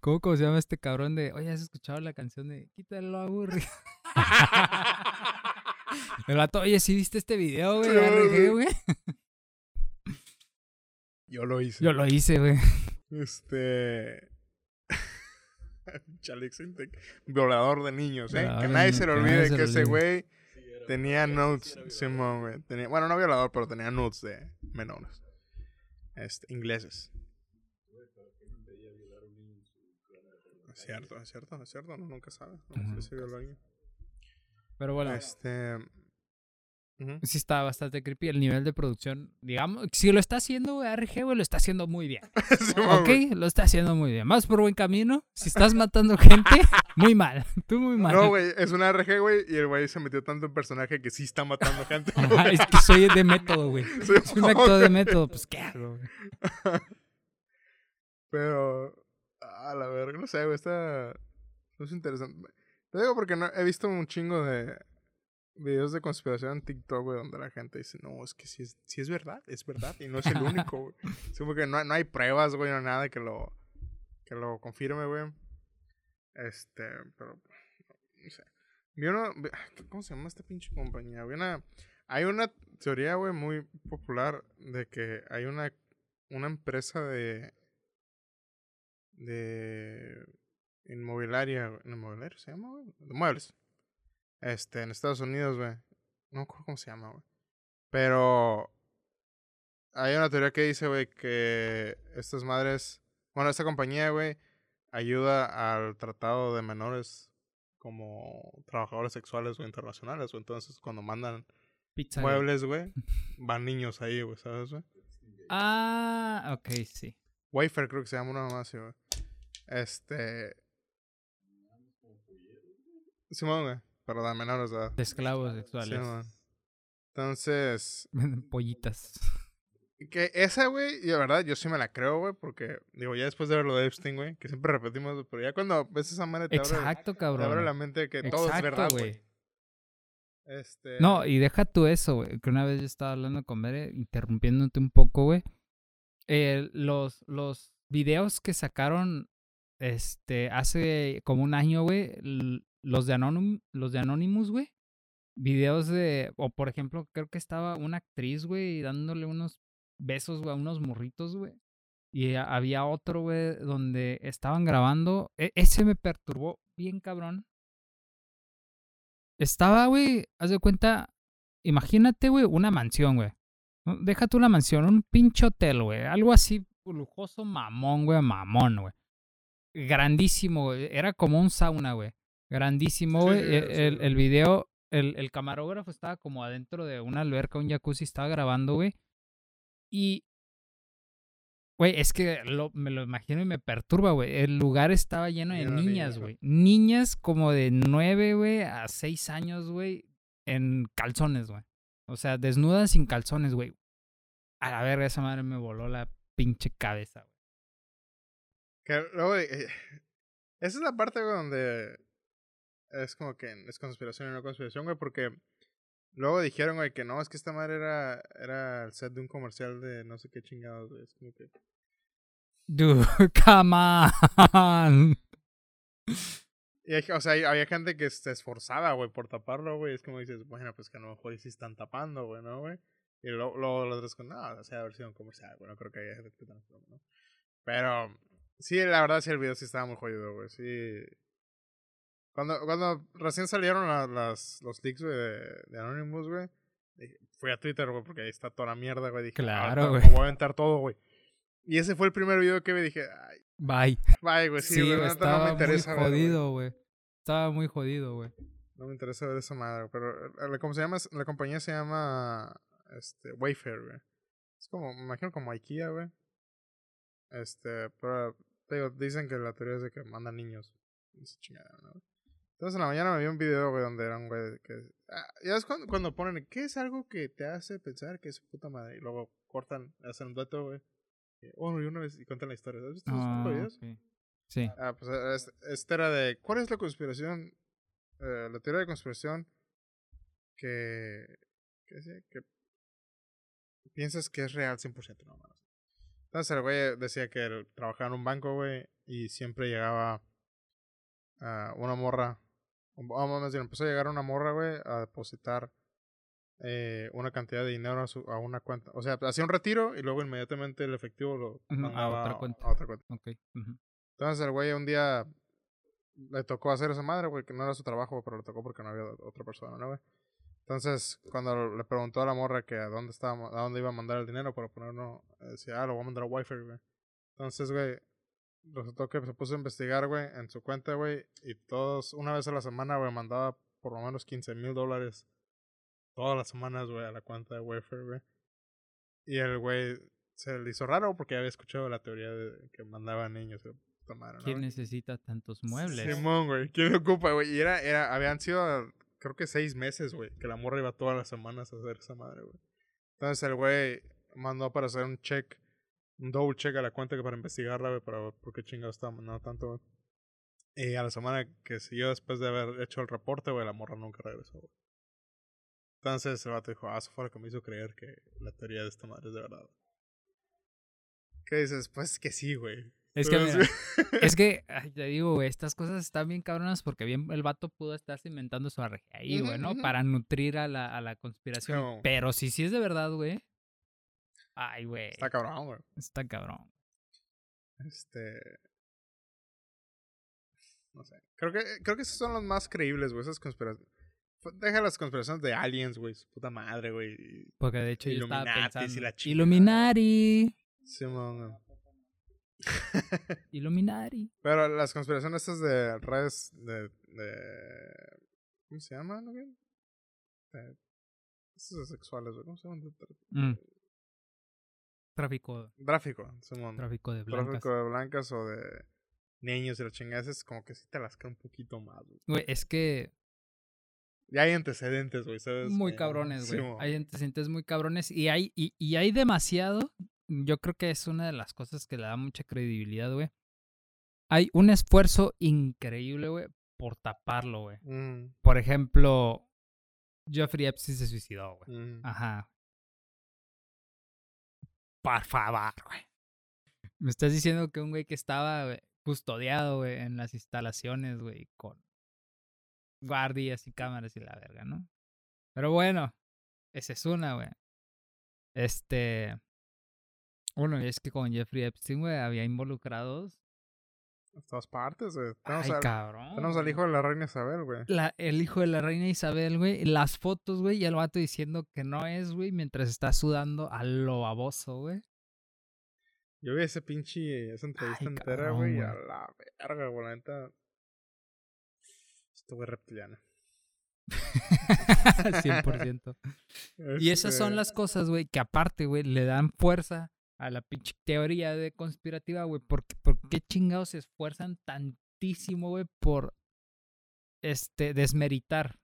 Speaker 2: cómo, cómo se llama este cabrón de, oye, ¿has escuchado la canción de Quítalo aburrido? El vato, oye, ¿sí viste este video, güey?
Speaker 1: Sí, Yo lo hice.
Speaker 2: Yo lo hice, güey.
Speaker 1: Este. Chalix Intec. Violador de niños, ¿eh?
Speaker 2: Violador
Speaker 1: que nadie se le olvide que ese güey tenía notes. Simón, güey. Tenía, bueno, no violador, pero tenía notes de menores. Este, ingleses. Es cierto, es cierto, es cierto. No, nunca sabe. No sé si violó a alguien.
Speaker 2: Pero bueno,
Speaker 1: Este.
Speaker 2: Sí está bastante creepy el nivel de producción. Digamos, si lo está haciendo, RG, güey, lo está haciendo muy bien.
Speaker 1: Simón,
Speaker 2: ok, lo está haciendo muy bien. Más por buen camino. Si estás matando gente, muy mal. Tú muy mal.
Speaker 1: No, güey, es una RG, güey, y el güey se metió tanto en personaje que sí está matando gente.
Speaker 2: Ajá, es que soy de método, güey. Soy un actor de método, pues ¿qué hago? güey?
Speaker 1: Pero, a la verga, no sé, güey, está... No es interesante. Te digo porque no, he visto un chingo de videos de conspiración en TikTok, güey, donde la gente dice, no, es que si es, si es verdad, es verdad, y no es el único, güey. Es como que no, hay- no hay pruebas, güey, no nada que lo, que lo confirme, güey. Este, pero, no sé. Vi una, ah, ¿Cómo se llama esta pinche compañía? Vi una, hay una teoría, güey, muy popular de que hay una, una empresa de. de. inmobiliaria. ¿Inmobiliaria se llama, güey? De muebles. Este, en Estados Unidos, güey. No me acuerdo cómo se llama, güey. Pero. Hay una teoría que dice, güey, que estas madres. Bueno, esta compañía, güey, ayuda al tratado de menores como trabajadores sexuales o internacionales, güey. Entonces, cuando mandan
Speaker 2: Pizza.
Speaker 1: Muebles, güey, van niños ahí, güey, ¿sabes, güey?
Speaker 2: Ah, ok, sí.
Speaker 1: Wafer creo que se llama una mamá así, güey. Este... Simón, güey. Pero de menores de.
Speaker 2: De esclavos sexuales.
Speaker 1: Simón. Entonces,
Speaker 2: Pollitas.
Speaker 1: que esa, güey, y de verdad, yo sí me la creo, güey, porque, digo, ya después de ver lo de Epstein, güey, que siempre repetimos, pero ya cuando ves esa madre te abre,
Speaker 2: Exacto,
Speaker 1: te abre la
Speaker 2: cabrón.
Speaker 1: mente de que todo es
Speaker 2: Exacto,
Speaker 1: verdad, güey. Este...
Speaker 2: No, y deja tú eso, güey. Que una vez yo estaba hablando con Bere, interrumpiéndote un poco, güey. Eh, los, los videos que sacaron este, hace como un año, güey. Los de, los de Anonymous, güey. Videos de. O por ejemplo, creo que estaba una actriz, güey, dándole unos besos, güey, a unos morritos, güey. Y había otro, güey, donde estaban grabando. E- ese me perturbó bien cabrón. Estaba, güey, haz de cuenta, imagínate, güey, una mansión, güey. Deja tú mansión, un pinche hotel, güey. Algo así lujoso, mamón, güey, mamón, güey. Grandísimo, güey. Era como un sauna, güey. Grandísimo, güey.
Speaker 1: sí,
Speaker 2: el, video, el, el camarógrafo estaba como adentro de una alberca, un jacuzzi, estaba grabando, güey. Y, güey, es que lo- me lo imagino y me perturba, güey. El lugar estaba lleno de niñas, güey. Niñas como de nueve, güey, a seis años, güey, en calzones, güey. O sea, desnudas sin calzones, güey. A la verga, esa madre me voló la pinche cabeza, güey.
Speaker 1: Que luego, eh, esa es la parte, güey, donde es como que es conspiración y no conspiración, güey, porque luego dijeron, güey, que no, es que esta madre era, era el set de un comercial de no sé qué chingados, güey. Es como que...
Speaker 2: Dude, come on.
Speaker 1: Y hay- o sea, había gente que se esforzaba, güey, por taparlo, güey. Es como dices, bueno, pues que a lo mejor sí están tapando, güey, ¿no, güey? Y luego, luego los otros con, no, o sea, haber sido un comercial, güey, no creo que haya gente que ¿no? Pero, sí, la verdad, sí, el video sí estaba muy jodido, güey, sí. Cuando, cuando recién salieron la- las, los leaks, güey, de, de Anonymous, güey, fui a Twitter, güey, porque ahí está toda la mierda, güey. Dije,
Speaker 2: Claro,
Speaker 1: "Ah,
Speaker 2: güey.
Speaker 1: Voy a aventar todo, güey. Y ese fue el primer video que me dije, ay,
Speaker 2: Bye.
Speaker 1: bye, pues sí,
Speaker 2: Sí,
Speaker 1: güey,
Speaker 2: güey, estaba
Speaker 1: no me
Speaker 2: muy
Speaker 1: interesa güey.
Speaker 2: jodido, güey. Estaba muy jodido, güey.
Speaker 1: No me interesa ver esa madre, pero eh, ¿cómo se llama? La compañía se llama este Wayfair, güey. Es como, me imagino como IKEA, güey. Este, pero te digo, dicen que la teoría es de que mandan niños. Esa chingada, ¿no? Entonces en la mañana me vi un video, güey, donde era un güey que... Ah, ya es cuando, cuando ponen, ¿qué es algo que te hace pensar que es puta madre? Y luego cortan, hacen un dueto, güey. Y, Oh, y una vez, y cuentan la historia. ¿Has visto esos
Speaker 2: Ah,
Speaker 1: videos?
Speaker 2: ok. Sí.
Speaker 1: Ah, pues eh, es- este era de. ¿Cuál es la conspiración? eh, la teoría de conspiración que. que, decía? que piensas que es real 100%, no mames. Entonces el güey decía que trabajaba en un banco, güey, y siempre llegaba a una morra. O más bien, empezó a llegar una morra, güey, a depositar eh, una cantidad de dinero a, su, a una cuenta. O sea, hacía un retiro y luego inmediatamente el efectivo lo
Speaker 2: Ujú, a otra cuenta.
Speaker 1: A otra cuenta.
Speaker 2: Ok. ujú.
Speaker 1: Entonces el güey un día le tocó hacer esa madre, güey, que no era su trabajo, pero le tocó porque no había otra persona, ¿no, güey? Entonces, cuando le preguntó a la morra que a dónde estaba, a dónde iba a mandar el dinero para ponerlo, decía, ah, lo voy a mandar a Wi-Fi, güey. Entonces, güey, resultó que se puso a investigar, güey, en su cuenta, güey, y todos, una vez a la semana, güey, mandaba por lo menos 15 mil dólares todas las semanas, güey, a la cuenta de Wi-Fi, güey. Y el güey se le hizo raro porque había escuchado la teoría de que mandaba niños, madre, ¿no,
Speaker 2: ¿Quién necesita tantos muebles?
Speaker 1: Simón, güey. ¿Quién ocupa, güey? Y era, era, habían sido, creo que seis meses, güey, que la morra iba todas las semanas a hacer esa madre, güey. Entonces el güey mandó para hacer un check, un double check a la cuenta que para investigarla, para ver por qué chingados estaba mandando tanto. Y a la semana que siguió después de haber hecho el reporte, güey, la morra nunca regresó, güey. Entonces el vato dijo, ah, eso fue lo que me hizo creer que la teoría de esta madre es de verdad. ¿Qué dices? Pues que sí, güey.
Speaker 2: Es que, mira, es que, ay, te digo, güey, estas cosas están bien cabronas porque bien el vato pudo estarse inventando su arre ahí, güey, ¿no? Para nutrir a la, a la conspiración. Pero si sí es de verdad, güey. Ay, güey.
Speaker 1: Está cabrón, güey.
Speaker 2: Está cabrón.
Speaker 1: Este. No sé. Creo que, creo que esos son los más creíbles, güey. Esas conspiraciones. Deja las conspiraciones de aliens, güey. Su puta madre, güey.
Speaker 2: Porque de hecho yo estaba
Speaker 1: Illuminatis y
Speaker 2: pensando.
Speaker 1: la chingada.
Speaker 2: Illuminati.
Speaker 1: Simón.
Speaker 2: Illuminati.
Speaker 1: Pero las conspiraciones estas de redes de. de ¿Cómo se llaman, güey? De, esas sexuales, güey. ¿Cómo se llaman?
Speaker 2: Mm. Tráfico,
Speaker 1: Tráfico, Simón.
Speaker 2: tráfico de blancas.
Speaker 1: Tráfico de blancas o de niños y la chingada. Es como que sí te las cae un poquito más, güey.
Speaker 2: Güey, es que
Speaker 1: Ya hay antecedentes, güey, ¿sabes?
Speaker 2: muy
Speaker 1: Como-
Speaker 2: cabrones, güey. Hay antecedentes muy cabrones y hay, y, y hay demasiado. Yo creo que es una de las cosas que le da mucha credibilidad, güey. Hay un esfuerzo increíble, güey, por taparlo, güey.
Speaker 1: Mm,
Speaker 2: Por ejemplo, Jeffrey Epstein se suicidó, güey.
Speaker 1: mm.
Speaker 2: Ajá. Por favor, güey. Me estás diciendo que un güey que estaba custodiado, en las instalaciones, güey, con guardias y cámaras y la verga, ¿no? Pero bueno, esa es una, güey. Este. Bueno, es que con Jeffrey Epstein, güey, había involucrados.
Speaker 1: En todas partes, güey. Tenemos,
Speaker 2: Ay,
Speaker 1: al,
Speaker 2: cabrón.
Speaker 1: tenemos al hijo de la reina Isabel, güey.
Speaker 2: La- el hijo de la reina Isabel, güey, las fotos, güey, y el vato diciendo que no es, güey, mientras está sudando a lo baboso, güey.
Speaker 1: Yo vi ese pinche, esa entrevista
Speaker 2: Ay,
Speaker 1: entera,
Speaker 2: cabrón,
Speaker 1: güey,
Speaker 2: güey.
Speaker 1: a la verga, güey, la neta. Este güey reptiliano.
Speaker 2: 100%. Y esas son
Speaker 1: Este,
Speaker 2: las cosas, güey, que aparte, güey, le dan fuerza a la pinche teoría de conspirativa, güey. Porque, ¿Por qué chingados se esfuerzan tantísimo, güey, por este desmeritar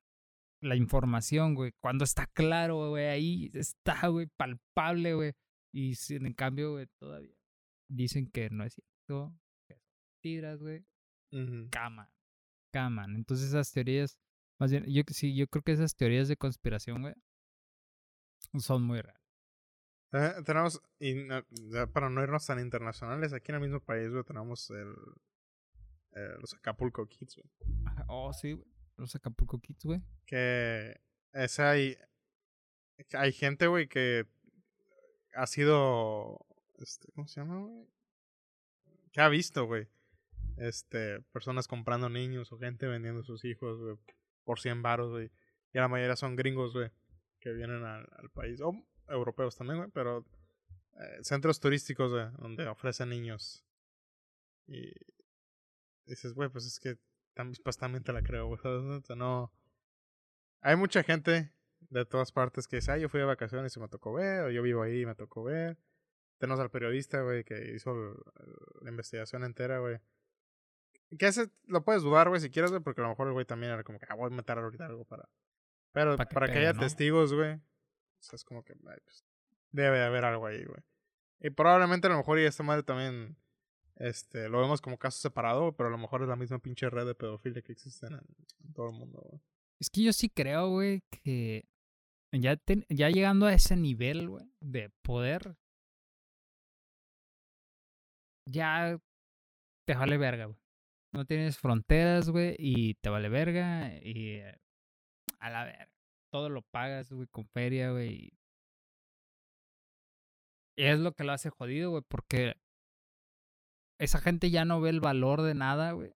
Speaker 2: la información, güey? Cuando está claro, güey, ahí está, güey, palpable, güey. Y sin, en cambio, güey, todavía dicen que no es cierto, que mentiras, güey.
Speaker 1: ujú.
Speaker 2: Caman, caman. Entonces esas teorías, más bien, yo sí, yo creo que esas teorías de conspiración, güey, son muy reales.
Speaker 1: Tenemos, y para no irnos tan internacionales, aquí en el mismo país, güey, tenemos el, eh, los Acapulco Kids, güey.
Speaker 2: Oh, sí, güey. Los Acapulco Kids, güey.
Speaker 1: Que ese hay, hay gente, güey, que ha sido, este, ¿cómo se llama, güey? Que ha visto, güey, este, personas comprando niños o gente vendiendo sus hijos, güey, por 100 baros, güey. Y la mayoría son gringos, güey, que vienen al, al país, o europeos también, güey, pero eh, centros turísticos, güey, donde ofrecen niños. Y dices, güey, pues es que también, pues también te la creo, güey, ¿sabes? O sea, no... Hay mucha gente de todas partes que dice, ah, yo fui de vacaciones y me tocó ver, o yo vivo ahí y me tocó ver. Tenemos al periodista, güey, que hizo la investigación entera, güey. Que ese lo puedes dudar, güey, si quieres, güey, porque a lo mejor el güey también era como que, ah, voy a meter ahorita algo para... Pero para que haya
Speaker 2: ¿no?
Speaker 1: testigos, güey, sea, es como que, pues, debe de haber algo ahí, güey. Y probablemente a lo mejor y esta madre también, este, lo vemos como caso separado, pero a lo mejor es la misma pinche red de pedofilia que existe en, todo el mundo, güey.
Speaker 2: Es que yo sí creo, güey, que ya, ya llegando a ese nivel, güey, de poder, ya te vale verga, güey. No tienes fronteras, güey, y te vale verga, y eh, a la verga. Todo lo pagas, güey, con feria, güey. Y es lo que lo hace jodido, güey, porque esa gente ya no ve el valor de nada, güey.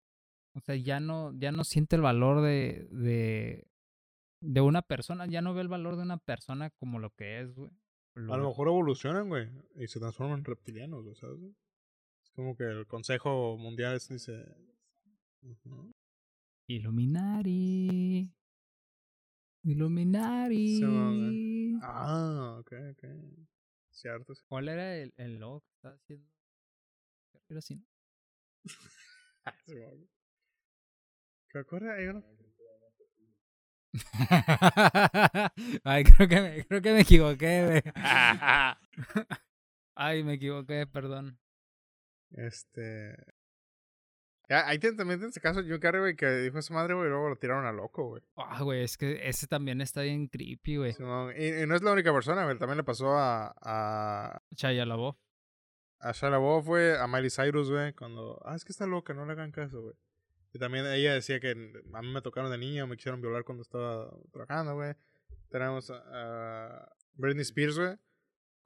Speaker 2: O sea, ya no, ya no siente el valor de, de, de una persona, ya no ve el valor de una persona como lo que es, güey.
Speaker 1: A lo mejor evolucionan, güey, y se transforman en reptilianos, güey, ¿sabes? güey? Es como que el Consejo Mundial dice... Ujú.
Speaker 2: Illuminati. Illuminati.
Speaker 1: Sí, Ah, ok, ok. Cierto. sí.
Speaker 2: ¿Cuál era el, el logo que estaba haciendo? Era así, ¿no?
Speaker 1: ¿Qué acuerdas? Hay uno-
Speaker 2: Ay, creo que me, creo que me equivoqué, güey. Ay, me equivoqué, perdón.
Speaker 1: Este... Ya, ahí también en ese caso Jim Carrey, güey, que dijo esa madre, güey, y luego lo tiraron a loco, güey.
Speaker 2: Ah, güey, es que ese también está bien creepy, güey.
Speaker 1: Y no es la única persona, güey, también le pasó a... a
Speaker 2: Shia LaBeouf.
Speaker 1: a Shia LaBeouf, güey, a Miley Cyrus, güey, cuando, ah, es que está loca, no le hagan caso, güey. Y también ella decía que a mí me tocaron de niño, me quisieron violar cuando estaba trabajando, güey. Tenemos a, a Britney Spears, güey,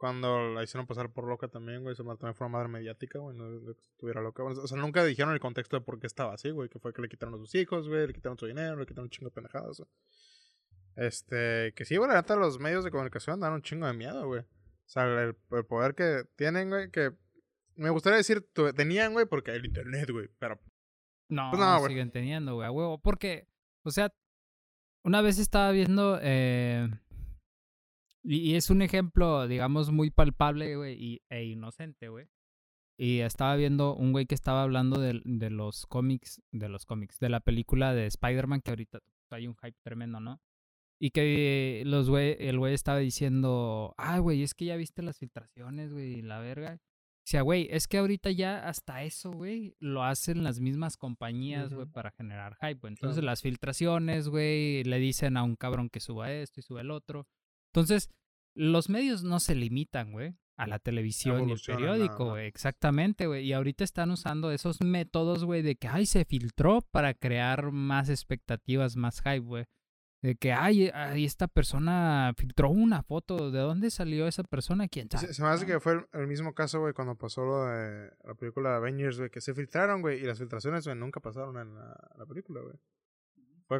Speaker 1: cuando la hicieron pasar por loca también, güey, eso también fue una madre mediática, güey, no estuviera loca. O sea, nunca dijeron el contexto de por qué estaba así, güey, que fue que le quitaron a sus hijos, güey, le quitaron su dinero, le quitaron un chingo de pendejadas, güey. Este, que sí, güey, la neta, los medios de comunicación dan un chingo de miedo, güey. O sea, el, el poder que tienen, güey, que me gustaría decir tenían, güey, porque el internet, güey, pero
Speaker 2: No,
Speaker 1: Pues no, güey.
Speaker 2: siguen teniendo, güey, a huevo. Porque, o sea, una vez estaba viendo, eh, y, es un ejemplo, digamos, muy palpable, güey, y, e inocente, güey. Y estaba viendo un güey que estaba hablando de, de los cómics, de los cómics, de la película de Spider-Man, que ahorita hay un hype tremendo, ¿no? Y que los güey, el güey estaba diciendo, ah, güey, es que ya viste las filtraciones, güey, la verga. O sea, güey, es que ahorita ya hasta eso, güey, lo hacen las mismas compañías, güey,
Speaker 1: Ujú.
Speaker 2: para generar hype. Entonces
Speaker 1: Claro.
Speaker 2: las filtraciones, güey, le dicen a un cabrón que suba esto y suba el otro. Entonces, los medios no se limitan, güey, a la televisión y el periódico, güey. Exactamente, güey. Y ahorita están usando esos métodos, güey, de que, ay, se filtró para crear más expectativas, más hype, güey. De que, ay, ay, esta persona filtró una foto. ¿De dónde salió esa persona? ¿Quién sabe?
Speaker 1: Se, se me hace que fue el, mismo caso, güey, cuando pasó lo de la película Avengers, güey, que se filtraron, güey, y las filtraciones, güey, nunca pasaron en la, la película, güey.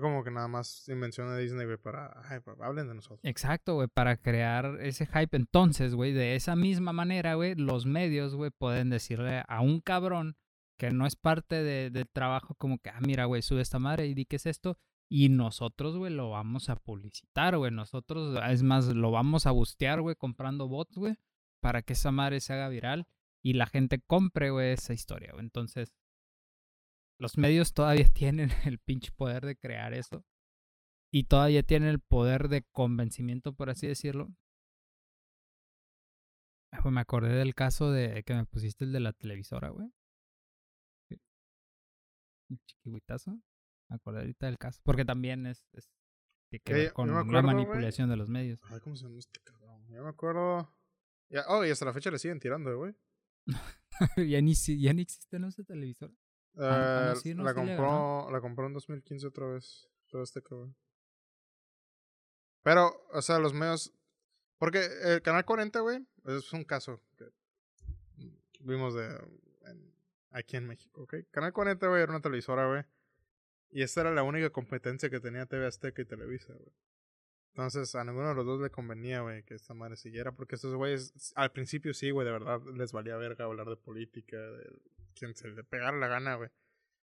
Speaker 1: Como que nada más invención de Disney, güey, para, pa- hablen de nosotros.
Speaker 2: Exacto, güey, para crear ese hype. Entonces, güey, de esa misma manera, güey, los medios, güey, pueden decirle a un cabrón que no es parte de- del trabajo, como que, ah, mira, güey, sube esta madre y di que es esto. Y nosotros, güey, lo vamos a publicitar, güey. Nosotros, es más, lo vamos a bustear, güey, comprando bots, güey, para que esa madre se haga viral y la gente compre, güey, esa historia, güey. Entonces, los medios todavía tienen el pinche poder de crear eso y todavía tienen el poder de convencimiento, por así decirlo. Ah, güey, me acordé del caso de que me pusiste el de la televisora, güey. Un chiquihuitazo. Me acordé ahorita del caso. Porque también es, es que
Speaker 1: yo
Speaker 2: con la
Speaker 1: acuerdo,
Speaker 2: manipulación de los medios.
Speaker 1: Ay, ¿cómo se llama este cabrón? Ya me acuerdo. Ya, oh, y hasta la fecha le siguen tirando, güey.
Speaker 2: ya, ni, ya ni existe ¿no? esa Ah, no, sí, no,
Speaker 1: la
Speaker 2: sí
Speaker 1: compró, la compró en 2015 otra vez. Todo este cabrón. Pero, o sea, los medios. Porque el Canal 40, güey, es un caso que vimos de en- aquí en México, ¿ok? Canal 40, güey, era una televisora, güey. Y esta era la única competencia que tenía TV Azteca y Televisa, güey. Entonces, a ninguno de los dos le convenía, güey, que esta madre siguiera. Porque estos güeyes, al principio sí, güey, de verdad, les valía verga hablar de política, de quien se le pegara la gana, güey.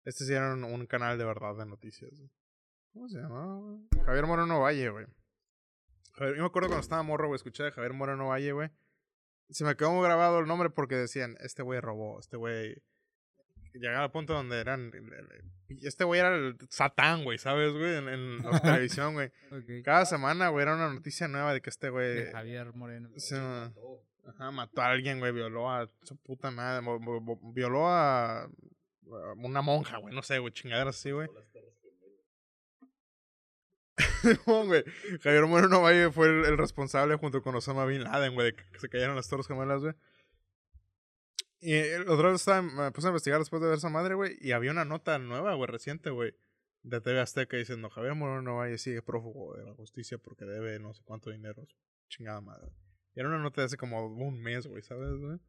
Speaker 1: Sí era un, canal de verdad de noticias, güey. ¿Cómo se llamaba, güey? Javier Moreno Valle, güey. Yo me acuerdo cuando estaba morro, güey, escuché de Javier Moreno Valle, güey. Se me quedó grabado el nombre porque decían, este güey robó, este güey... Llegaba al punto donde eran... Este güey era el satán, güey, ¿sabes, güey? En, en la televisión, güey. Cada semana, güey, era una noticia nueva de que este güey...
Speaker 2: Javier Moreno.
Speaker 1: se- ajá, mató a alguien, güey, violó a su puta madre, violó a, una monja, güey, no sé, güey, chingaderas así, güey. No, güey. Javier Moreno Valle fue el, el responsable junto con Osama Bin Laden, güey, de que se cayeron las torres gemelas, güey. Y el otro día estaba, me puse a investigar después de ver esa madre, güey, y había una nota nueva, güey, reciente, güey, de TV Azteca diciendo, Javier Moreno Valle sigue prófugo de la justicia porque debe no sé cuánto dinero. Chingada madre. Y era una nota de hace como un mes, güey, ¿sabes, güey?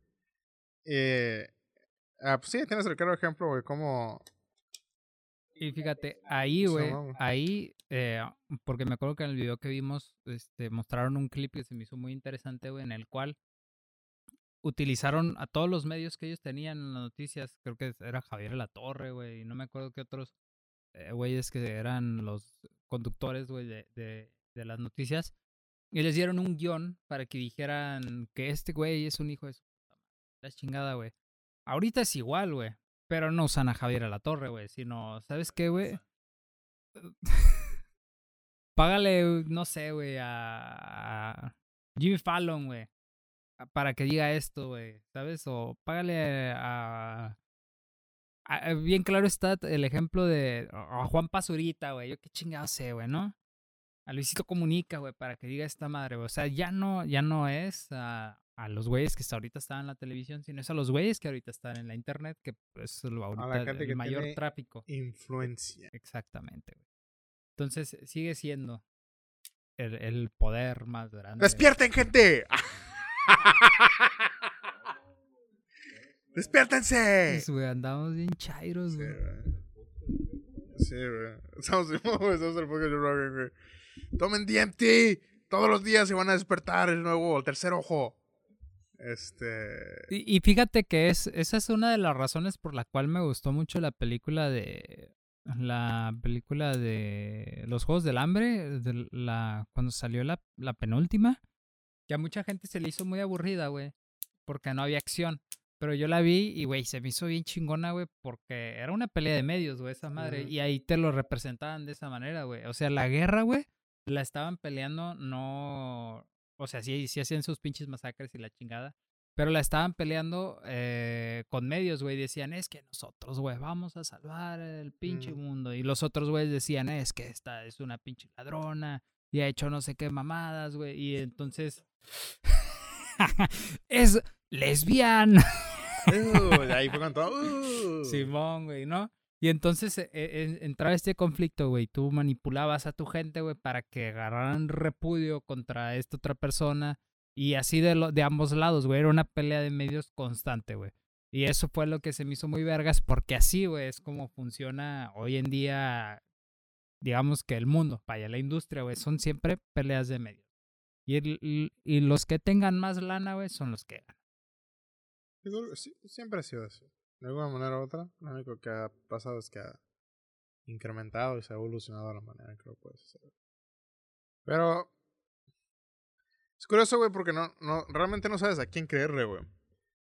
Speaker 1: Eh, ah, pues sí, tienes el claro ejemplo, güey, cómo...
Speaker 2: Y fíjate, ahí, güey, ahí, eh, porque me acuerdo que en el video que vimos, este, mostraron un clip que se me hizo muy interesante, güey, en el cual utilizaron a todos los medios que ellos tenían en las noticias. Creo que era Javier La Torre, güey, y no me acuerdo qué otros eh, güeyes que eran los conductores, güey, de, de, de las noticias. Y les dieron un guion para que dijeran que este güey es un hijo de su. La chingada, güey. Ahorita es igual, güey. Pero no usan a Javier a la torre, güey. Sino, ¿sabes qué, güey? Págale, no sé, güey, a, a Jimmy Fallon, güey. Para que diga esto, güey. ¿Sabes? O págale a, a- Bien claro está el ejemplo de a Juan Pazurita, güey. Yo qué chingado sé, güey, ¿no? A Luisito Comunica, güey, para que diga esta madre, güey. O sea, ya no, ya no es a los güeyes que hasta ahorita están en la televisión, sino es a los güeyes que ahorita están en la internet, que es lo ahorita
Speaker 1: gente
Speaker 2: el
Speaker 1: que
Speaker 2: mayor
Speaker 1: tiene
Speaker 2: tráfico.
Speaker 1: Influencia.
Speaker 2: Exactamente, güey. Entonces sigue siendo el, el poder más grande.
Speaker 1: ¡Despierten, gente! ¡Despiértense!
Speaker 2: Pues, güey, andamos bien chairos, güey.
Speaker 1: Sí, güey. Estamos, estamos en el podcast de Rogan, güey. Tomen DMT. Todos los días se van a despertar el nuevo, el tercer ojo. Este.
Speaker 2: Y, y fíjate que es, esa es una de las razones por la cual me gustó mucho la película de. La película de los Juegos del Hambre, de la, cuando salió la, la penúltima, que a mucha gente se le hizo muy aburrida, güey, porque no había acción. Pero yo la vi y, güey, se me hizo bien chingona, güey, porque era una pelea de medios, güey, esa madre. Y ahí te lo representaban de esa manera, güey. O sea, la guerra, güey, la estaban peleando, no. O sea, sí, sí hacían sus pinches masacres y la chingada. Pero la estaban peleando eh, con medios, güey. Decían, es que nosotros, güey, vamos a salvar el pinche
Speaker 1: Mm.
Speaker 2: mundo. Y los otros, güeyes decían, es que esta es una pinche ladrona y ha hecho no sé qué mamadas, güey. Y entonces. es lesbiana.
Speaker 1: Uh, ahí fue todo. uh.
Speaker 2: Simón, güey, ¿no? Y entonces eh, eh, entraba este conflicto, güey. Tú manipulabas a tu gente, güey, para que agarraran repudio contra esta otra persona. Y así de, lo, de ambos lados, güey. Era una pelea de medios constante, güey. Y eso fue lo que se me hizo muy vergas, porque así, güey, es como funciona hoy en día, digamos que el mundo, vaya, la industria, güey. Son siempre peleas de medios. Y, y- los que tengan más lana, güey, son los que ganan.
Speaker 1: Siempre ha sido así. De alguna manera u otra, lo único que ha pasado es que ha incrementado y se ha evolucionado de la manera en que lo puedes hacer. Pero es curioso, güey, porque no, no, realmente no sabes a quién creerle, güey.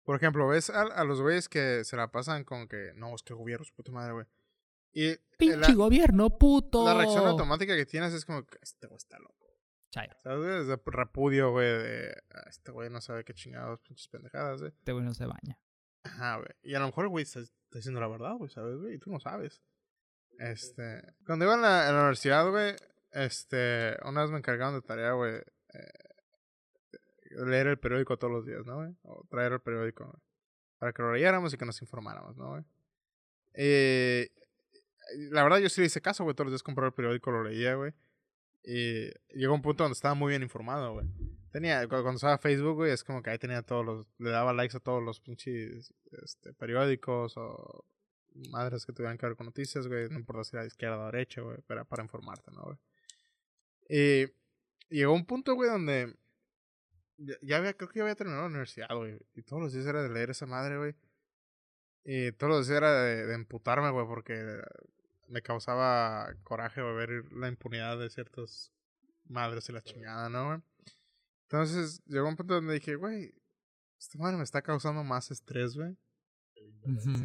Speaker 1: Por ejemplo, ves a, a los güeyes que se la pasan con que, no, es que gobierno, su puta madre, güey. Y eh, la,
Speaker 2: gobierno, puto!
Speaker 1: la reacción automática que tienes es como que este güey está loco.
Speaker 2: Chairo.
Speaker 1: ¿Sabes? de repudio, güey, de "Ah, este güey no sabe qué chingados, pinches pendejadas, güey.
Speaker 2: Este güey no se baña.
Speaker 1: Ajá, güey. Y a lo mejor, güey, está, está diciendo la verdad, güey, ¿sabes, güey? Y tú no sabes. Este. Cuando iba en la, en la universidad, güey, este. Una vez me encargaron de tarea, güey. eh, leer el periódico todos los días, ¿no, güey? O traer el periódico, güey, Para que lo leyéramos y que nos informáramos, ¿no, güey? Eh, la verdad, yo sí le hice caso, güey. Todos los días compraba el periódico, lo leía, güey. Y llegó un punto donde estaba muy bien informado, güey. Tenía, cu- cuando usaba Facebook, güey, es como que ahí tenía todos los, le daba likes a todos los pinches este, periódicos o madres que tuvieran que ver con noticias, güey, no importa si era de izquierda o derecha, güey, para, para informarte, ¿no, güey? Y llegó un punto, güey, donde ya había, creo que ya había terminado la universidad, güey, y todos los días era de leer esa madre, güey. Y todos los días era de, de emputarme, güey, porque me causaba coraje, ver la impunidad de ciertas madres y la chingada, ¿no, güey? Entonces llegó un punto donde dije, güey, esta madre me está causando más estrés, güey,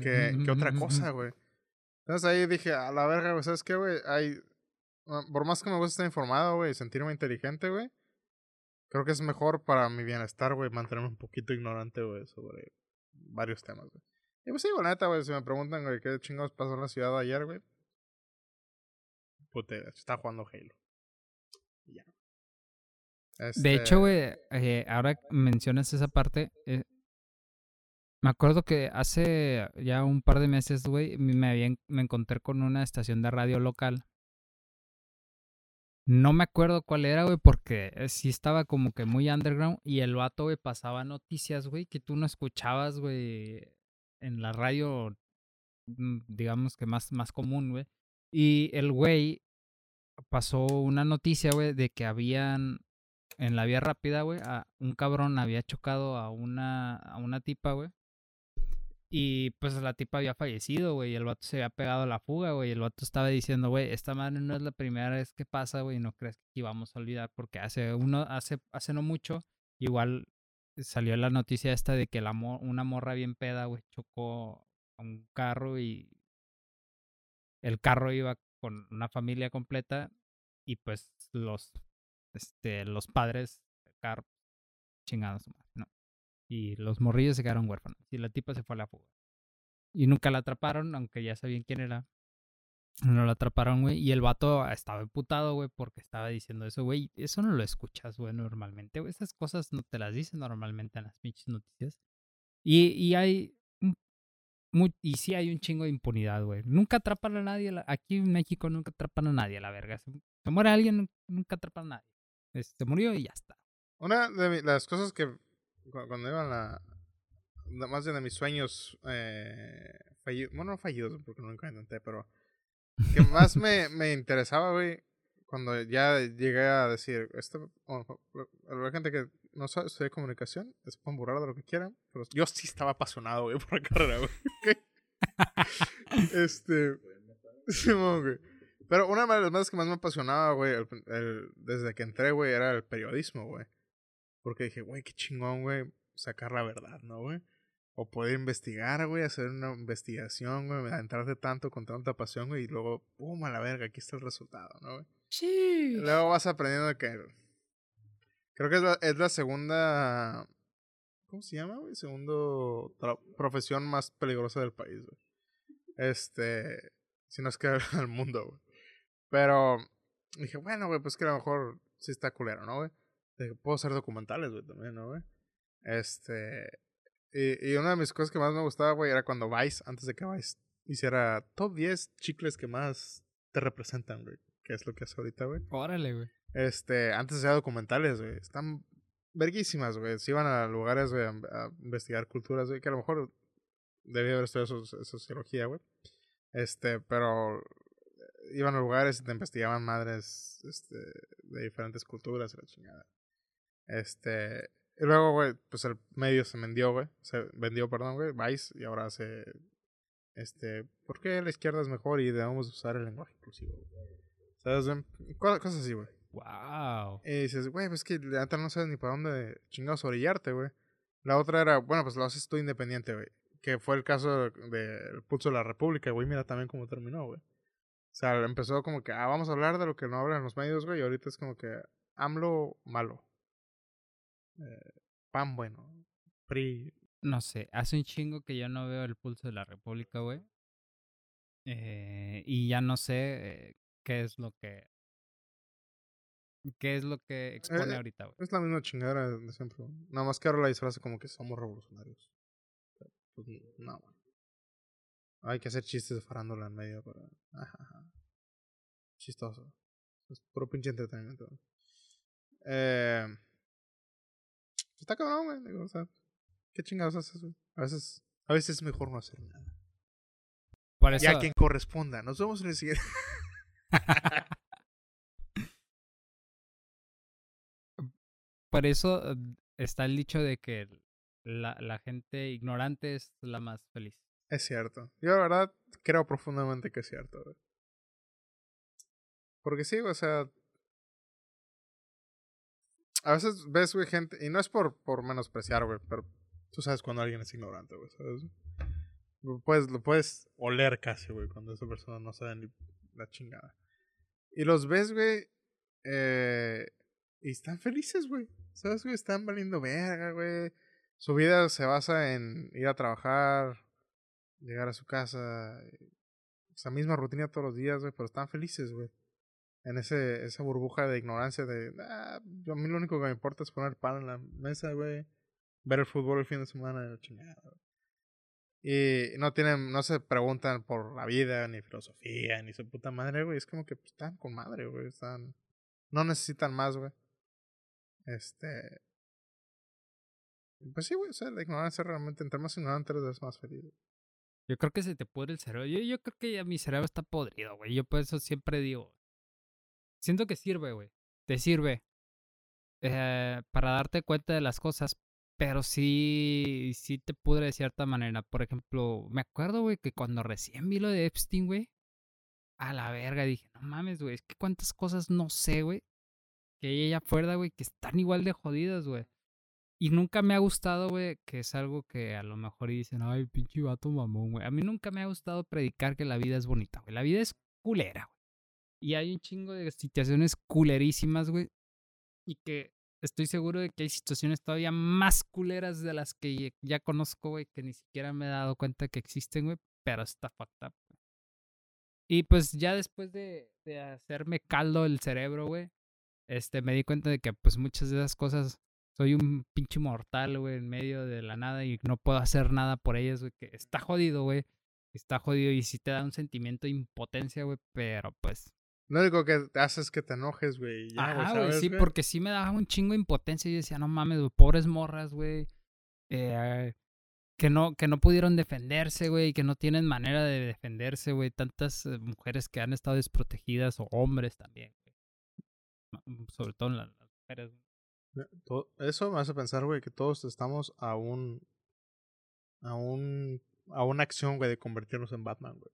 Speaker 1: que, que otra cosa, güey. Entonces ahí dije, a la verga, güey, ¿sabes qué, güey? Hay, ah, por más que me guste estar informado, güey, sentirme inteligente, güey, creo que es mejor para mi bienestar, güey, mantenerme un poquito ignorante, güey, sobre varios temas, güey. Y pues sí, la neta, güey, si me preguntan, güey, qué chingados pasó en la ciudad ayer, güey. Está jugando Halo. Ya.
Speaker 2: De
Speaker 1: Este,
Speaker 2: hecho, güey, eh, ahora mencionas esa parte, eh, me acuerdo que hace ya un par de meses, güey, me, había me encontré con una estación de radio local. No me acuerdo cuál era, güey, porque eh, sí estaba como que muy underground y el vato, güey, pasaba noticias, güey, que tú no escuchabas, güey, en la radio, mm, digamos que más, más común, güey. Y el güey pasó una noticia, güey, de que habían en la vía rápida, güey, un cabrón había chocado a una, a una tipa, güey. Y pues la tipa había fallecido, güey, y el vato se había pegado a la fuga, güey. Y el vato estaba diciendo, güey, esta madre no es la primera vez que pasa, güey, no crees que aquí vamos a olvidar, porque hace uno, hace, hace no mucho, igual salió la noticia esta de que la una morra bien peda, güey, chocó a un carro y el carro iba con una familia completa y pues los este los padres carro chingados ¿no? y los morrillos se quedaron huérfanos y la tipa se fue a la fuga y nunca la atraparon aunque ya sabían quién era No lo atraparon, güey. Y el vato estaba emputado, güey, porque estaba diciendo eso, güey. Eso no lo escuchas, güey, normalmente. güey. Esas cosas no te las dicen normalmente en las pinches noticias. Y, y hay. Un- mu- y sí hay un chingo de impunidad, güey. Nunca atrapan a nadie. Aquí en México nunca atrapan a nadie, la verga. Se, muere alguien, nun- nunca atrapan a nadie. Es- Se murió y ya está.
Speaker 1: Una de las cosas que cu- cuando iba a la. Más de mis sueños eh, fallidos. Bueno, no fallidos, porque nunca intenté, pero. Que más me, me interesaba, güey. Cuando ya llegué a decir. Esto, la gente que no sabe estudiar comunicación, se pueden burlar de lo que quieran. Pero yo sí estaba apasionado, güey, por la carrera, güey. este. Simón, güey. Pero una de las cosas que más me apasionaba, güey, el- el- desde que entré, güey, era el periodismo, güey. Porque dije, güey, qué chingón, güey, sacar la verdad, ¿no, güey? O poder investigar, güey, hacer una investigación, güey, adentrarte tanto con tanta pasión, güey, y luego, pum, a la verga, aquí está el resultado, ¿no, güey?
Speaker 2: Sí.
Speaker 1: Luego vas aprendiendo que. Creo que es la, es la segunda. ¿Cómo se llama, güey? Segundo profesión más peligrosa del país, güey. Este. Si no es que del mundo, güey. Pero. Dije, bueno, güey, pues que a lo mejor sí está culero, ¿no, güey? Puedo hacer documentales, güey, también, ¿no, güey? Este. Y, y una de mis cosas que más me gustaba, güey, era cuando Vice, antes de que Vice hiciera top 10 chicles que más te representan, güey. Que es lo que hace ahorita, güey.
Speaker 2: Órale, güey.
Speaker 1: Este, antes hacía documentales, güey. Están verguísimas, güey. Se iban a lugares, güey, a, investigar culturas, güey, que a lo mejor debía haber estudiado soci- sociología, güey. Este, pero iban a lugares y te investigaban madres, este, de diferentes culturas y la chingada. Este, y luego, güey, pues el medio se vendió, güey. Se vendió, perdón, güey, Vice, y ahora se, este, ¿por qué la izquierda es mejor y debemos usar el lenguaje inclusivo? ¿Sabes? Cosas así, güey.
Speaker 2: Wow.
Speaker 1: Y dices, güey, pues que la neta no sabes ni para dónde chingados orillarte, güey. La otra era, bueno, pues lo haces tú independiente, güey. Que fue el caso del Pulso de la República, güey. Mira también cómo terminó, güey. O sea, empezó como que, ah, vamos a hablar de lo que no hablan los medios, güey. Y ahorita es como que, AMLO malo. Eh, PAN bueno. PRI.
Speaker 2: No sé, hace un chingo que yo no veo el pulso de la República, güey. Eh, y ya no sé eh, qué es lo que. ¿Qué es lo que expone
Speaker 1: Eh,
Speaker 2: ahorita, güey?
Speaker 1: Es la misma chingadera de siempre. Nada más que ahora la disfraza como que somos revolucionarios. Pues no, güey. Hay que hacer chistes de farándula en medio para. Ajá, ajá. Chistoso. Es puro pinche entretenimiento. güey. Eh. pues Está cabrón, güey. digo, o sea, ¿qué chingados haces, güey? A veces, a veces es mejor no hacer nada.
Speaker 2: Eso,
Speaker 1: Y a quien corresponda. Nos vemos en el siguiente.
Speaker 2: por eso eh, está el dicho de que la, la gente ignorante es la más feliz.
Speaker 1: Es cierto. Yo la verdad creo profundamente que es cierto, güey. Porque sí, o sea. A veces ves, güey, gente. Y no es por, por menospreciar, güey, pero tú sabes cuando alguien es ignorante, güey, ¿sabes? Lo puedes, lo puedes oler casi, güey, cuando esa persona no sabe ni la chingada. Y los ves, güey. Eh, y están felices, güey. ¿Sabes, güey? Están valiendo verga, güey. Su vida se basa en ir a trabajar, llegar a su casa, esa misma rutina todos los días, güey, pero están felices, güey. En ese, esa burbuja de ignorancia de, ah, yo, a mí lo único que me importa es poner pan en la mesa, güey, ver el fútbol el fin de semana, la chingada, güey. Y no tienen, no se preguntan por la vida, ni filosofía, ni su puta madre, güey. Es como que pues, están con madre, güey. Están, no necesitan más, güey. Este, pues sí, güey, o sea, la ignorancia realmente, entre más ignorante eres, más feliz.
Speaker 2: Yo creo que se te pudre el cerebro. Yo, yo creo que ya mi cerebro está podrido, güey. Yo por eso siempre digo. Siento que sirve, güey. Te sirve. eh, para darte cuenta de las cosas. Pero sí, sí te pudre de cierta manera. Por ejemplo, me acuerdo, güey, que cuando recién vi lo de Epstein, güey. A la verga, dije, no mames, güey. Es que cuántas cosas no sé, güey. Que hay allá afuera, güey, que están igual de jodidas, güey. Y nunca me ha gustado, güey, que es algo que a lo mejor dicen, ay, pinche vato mamón, güey. A mí nunca me ha gustado predicar que la vida es bonita, güey. La vida es culera, güey. Y hay un chingo de situaciones culerísimas, güey. Y que estoy seguro de que hay situaciones todavía más culeras de las que ya- conozco, güey, que ni siquiera me he dado cuenta que existen, güey. Pero está fucked up. Y pues ya después de, de hacerme caldo el cerebro, güey, este, me di cuenta de que pues muchas de esas cosas soy un pinche mortal, güey, en medio de la nada y no puedo hacer nada por ellas, güey, que está jodido, güey. Está jodido y sí te da un sentimiento de impotencia, güey, pero pues...
Speaker 1: Lo único que te hace es que te enojes, güey. ya, güey,
Speaker 2: Ajá, güey,
Speaker 1: ¿sabes,
Speaker 2: sí, porque sí me daba un chingo de impotencia y yo decía, no mames, güey, pobres morras, güey. eh, que no, que no pudieron defenderse, güey, que no tienen manera de defenderse, güey. Tantas eh, mujeres que han estado desprotegidas o hombres también, Sobre todo la- las mujeres.
Speaker 1: To- Eso me hace pensar, güey, que todos estamos a un. a un. a una acción, güey, de convertirnos en Batman, güey.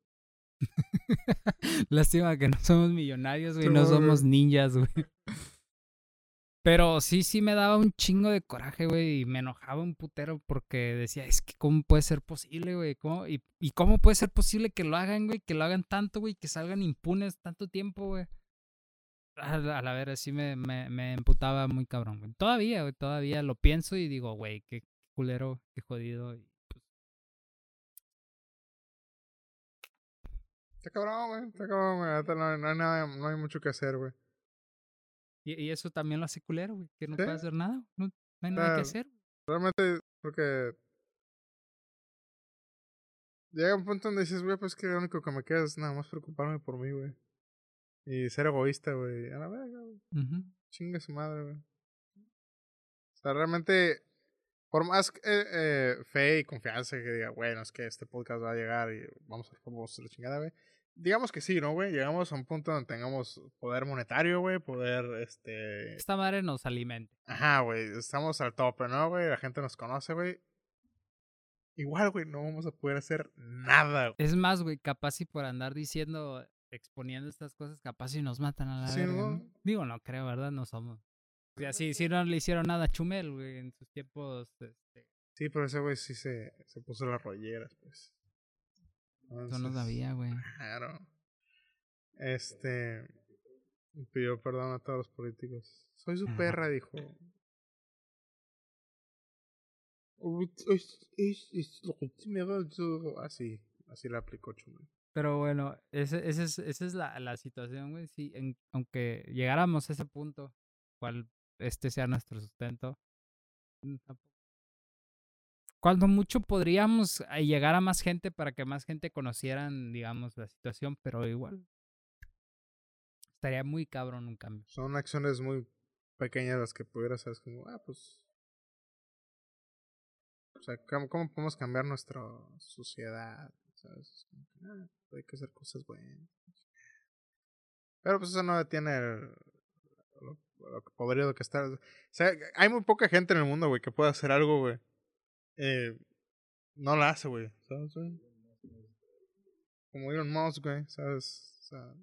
Speaker 2: Lástima que no somos millonarios, güey, no
Speaker 1: No,
Speaker 2: somos ninjas, güey. Pero sí, sí me daba un chingo de coraje, güey, y me enojaba un putero porque decía, es que cómo puede ser posible, güey, ¿Cómo? Y, y cómo puede ser posible que lo hagan, güey, que lo hagan tanto, güey, que salgan impunes tanto tiempo, güey. A la, la vera, sí me, me, me emputaba muy cabrón, güey. Todavía, güey, todavía lo pienso y digo, güey, qué culero, qué jodido. Y, pues,
Speaker 1: Está cabrón, güey. Está cabrón, güey. No, no hay nada, no hay mucho que hacer, güey.
Speaker 2: y, y eso también lo hace culero, güey, que no
Speaker 1: Sí.
Speaker 2: puede hacer nada, no, no hay nada que
Speaker 1: sea,
Speaker 2: hacer.
Speaker 1: Realmente, porque. Llega un punto donde dices, güey, pues que lo único que me queda es nada más preocuparme por mí, güey. Y ser egoísta, güey. A la verga, güey.
Speaker 2: Ujú.
Speaker 1: Chingue su madre, güey. O sea, realmente, por más eh, eh, fe y confianza que diga, bueno, es que este podcast va a llegar y vamos a ser famosos, la chingada, güey. Digamos que sí, ¿no, güey? Llegamos a un punto donde tengamos poder monetario, güey, poder, este...
Speaker 2: Esta madre nos alimenta.
Speaker 1: Ajá, güey, estamos al tope, ¿no, güey? La gente nos conoce, güey. Igual, güey, no vamos a poder hacer nada, güey.
Speaker 2: Es más, güey, capaz y por andar diciendo, exponiendo estas cosas, capaz y nos matan a la
Speaker 1: Sí,
Speaker 2: verga. Digo, no creo, ¿verdad? No somos. Y así, si no le hicieron nada a Chumel, güey, en sus tiempos, este,
Speaker 1: Sí, pero ese güey sí se, se puso las rolleras, pues.
Speaker 2: eso no sabía, güey.
Speaker 1: Claro. Este. Pidió perdón a todos los políticos. Soy su perra, dijo. Así, así la aplicó Chumel.
Speaker 2: Pero bueno, ese, ese es, esa es la, la situación, güey. Sí, aunque llegáramos a ese punto, cual este sea nuestro sustento, mm. Cuando mucho podríamos eh, llegar a más gente para que más gente conocieran, digamos, la situación, pero igual. Estaría muy cabrón un cambio.
Speaker 1: Son acciones muy pequeñas las que pudieras hacer. Como, ah, pues. O sea, ¿cómo, cómo podemos cambiar nuestra sociedad? ¿Sabes? Es como que, ah, hay que hacer cosas buenas. Pero pues eso no detiene el- lo, lo que estar. O sea, hay muy poca gente en el mundo, güey, que pueda hacer algo, güey. Eh, no la hace, güey. ¿Sabes, güey? Como Elon Musk, güey, ¿sabes? O sea,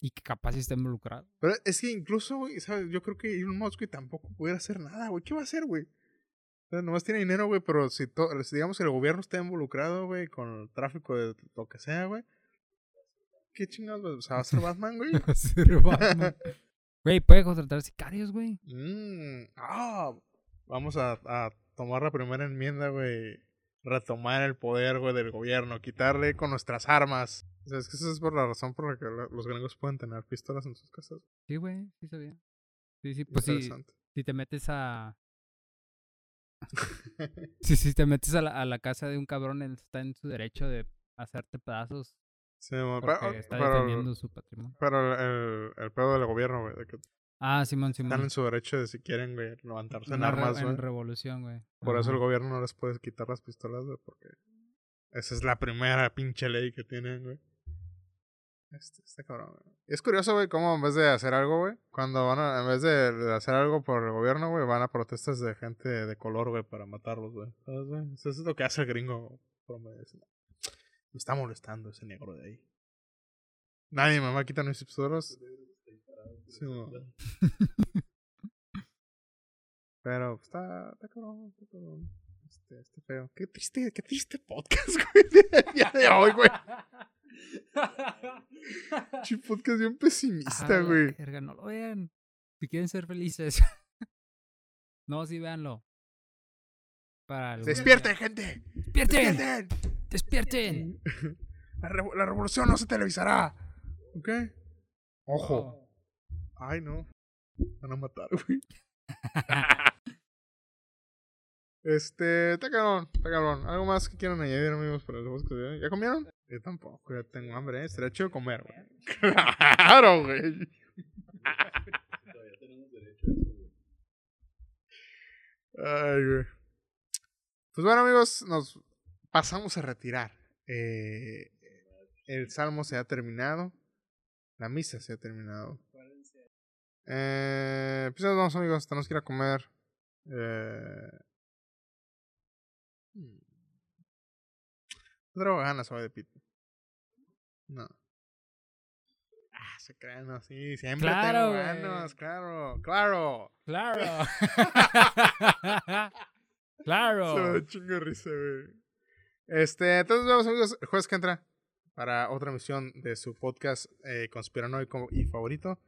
Speaker 2: Y que capaz sí esté involucrado.
Speaker 1: Pero es que incluso, güey, ¿sabes? Yo creo que Elon Musk, güey, tampoco pudiera hacer nada, güey. ¿Qué va a hacer, güey? Nomás tiene dinero, güey, pero si, si digamos que el gobierno está involucrado, güey, con el tráfico de lo que sea, güey. ¿Qué chingados? O sea, va a ser Batman, güey.
Speaker 2: Ser Batman. Güey, puede contratar sicarios, güey.
Speaker 1: Mm, ah, vamos a, a tomar la primera enmienda, güey. Retomar el poder, güey, del gobierno. Quitarle con nuestras armas. O sea, es que esa es por la razón por la que los gringos pueden tener pistolas en sus casas.
Speaker 2: Sí, güey, sí sabía. Sí, sí, pues sí,
Speaker 1: Interesante.
Speaker 2: si te metes a... Sí, si te metes a la, a la casa de un cabrón, él está en su derecho de hacerte pedazos
Speaker 1: Sí, pero,
Speaker 2: está
Speaker 1: pero-
Speaker 2: defendiendo su patrimonio.
Speaker 1: pero el, el pedo del gobierno, güey, de que
Speaker 2: Ah, Simón,
Speaker 1: están
Speaker 2: Simón.
Speaker 1: en su derecho de si quieren, güey, levantarse en
Speaker 2: Una
Speaker 1: armas, güey.
Speaker 2: revolución, güey.
Speaker 1: Por eso el gobierno no les puede quitar las pistolas, güey, porque esa es la primera pinche ley que tienen, güey. Este, este cabrón, güey. Es curioso, güey, cómo en vez de hacer algo, güey, cuando van a, en vez de, hacer algo por el gobierno, güey, van a protestas de gente de color, güey, para matarlos, güey. ¿Sabes, güey? Eso es lo que hace el gringo. Dice, Me está molestando ese negro de ahí. Nadie me va a quitar mis pistolas. Sí. Pero pues, está, está cabrón, está cabrón. Este, este feo. Qué triste, qué triste podcast, güey. El día de hoy, güey. Chi podcast bien
Speaker 2: Ah,
Speaker 1: pesimista,
Speaker 2: la
Speaker 1: güey.
Speaker 2: no lo vean. Si quieren ser felices. no, sí, véanlo. Para
Speaker 1: ¡Despierten,
Speaker 2: día.
Speaker 1: gente!
Speaker 2: ¡Despierten!
Speaker 1: ¡Despierten!
Speaker 2: ¡Despierten!
Speaker 1: La, revo- la revolución no se televisará. ¿Ok? Ojo.
Speaker 2: Oh.
Speaker 1: Ay, no. Van a matar, güey. este, está cabrón, está cabrón. ¿Algo más que quieran añadir, amigos, para el hoy? ¿Ya comieron? Yo tampoco, ya tengo hambre, ¿eh? Estaría chido comer, güey. Claro, güey. Ay, güey. Pues bueno, amigos, nos pasamos a retirar. Eh, el salmo se ha terminado. La misa se ha terminado. Eh, pues nos vamos, amigos. Tenemos que ir a comer. Eh... No traigo ganas hoy de pito. No. Ah, se crean así. Siempre
Speaker 2: Claro,
Speaker 1: tengo ganas, claro. Claro.
Speaker 2: Claro.
Speaker 1: Se me
Speaker 2: claro.
Speaker 1: chingo risa, güey. Este, entonces vemos, amigos, el jueves que entra para otra emisión de su podcast eh, conspiranoico y favorito.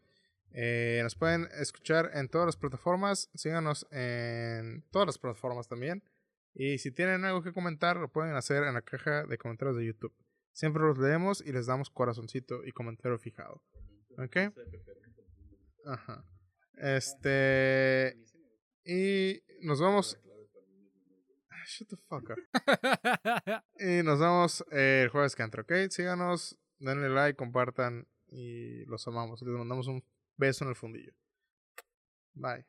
Speaker 1: Eh, nos pueden escuchar en todas las plataformas. Síganos en todas las plataformas también. Y si tienen algo que comentar, lo pueden hacer en la caja de comentarios de YouTube. Siempre los leemos y les damos corazoncito y comentario fijado. ¿Ok? Ajá. Este. Y nos vemos. Ah, Shut the fuck up. Y nos vemos eh, el jueves que entra, ¿ok? Síganos, denle like, compartan y los amamos. Les mandamos un beso en el fundillo. Bye.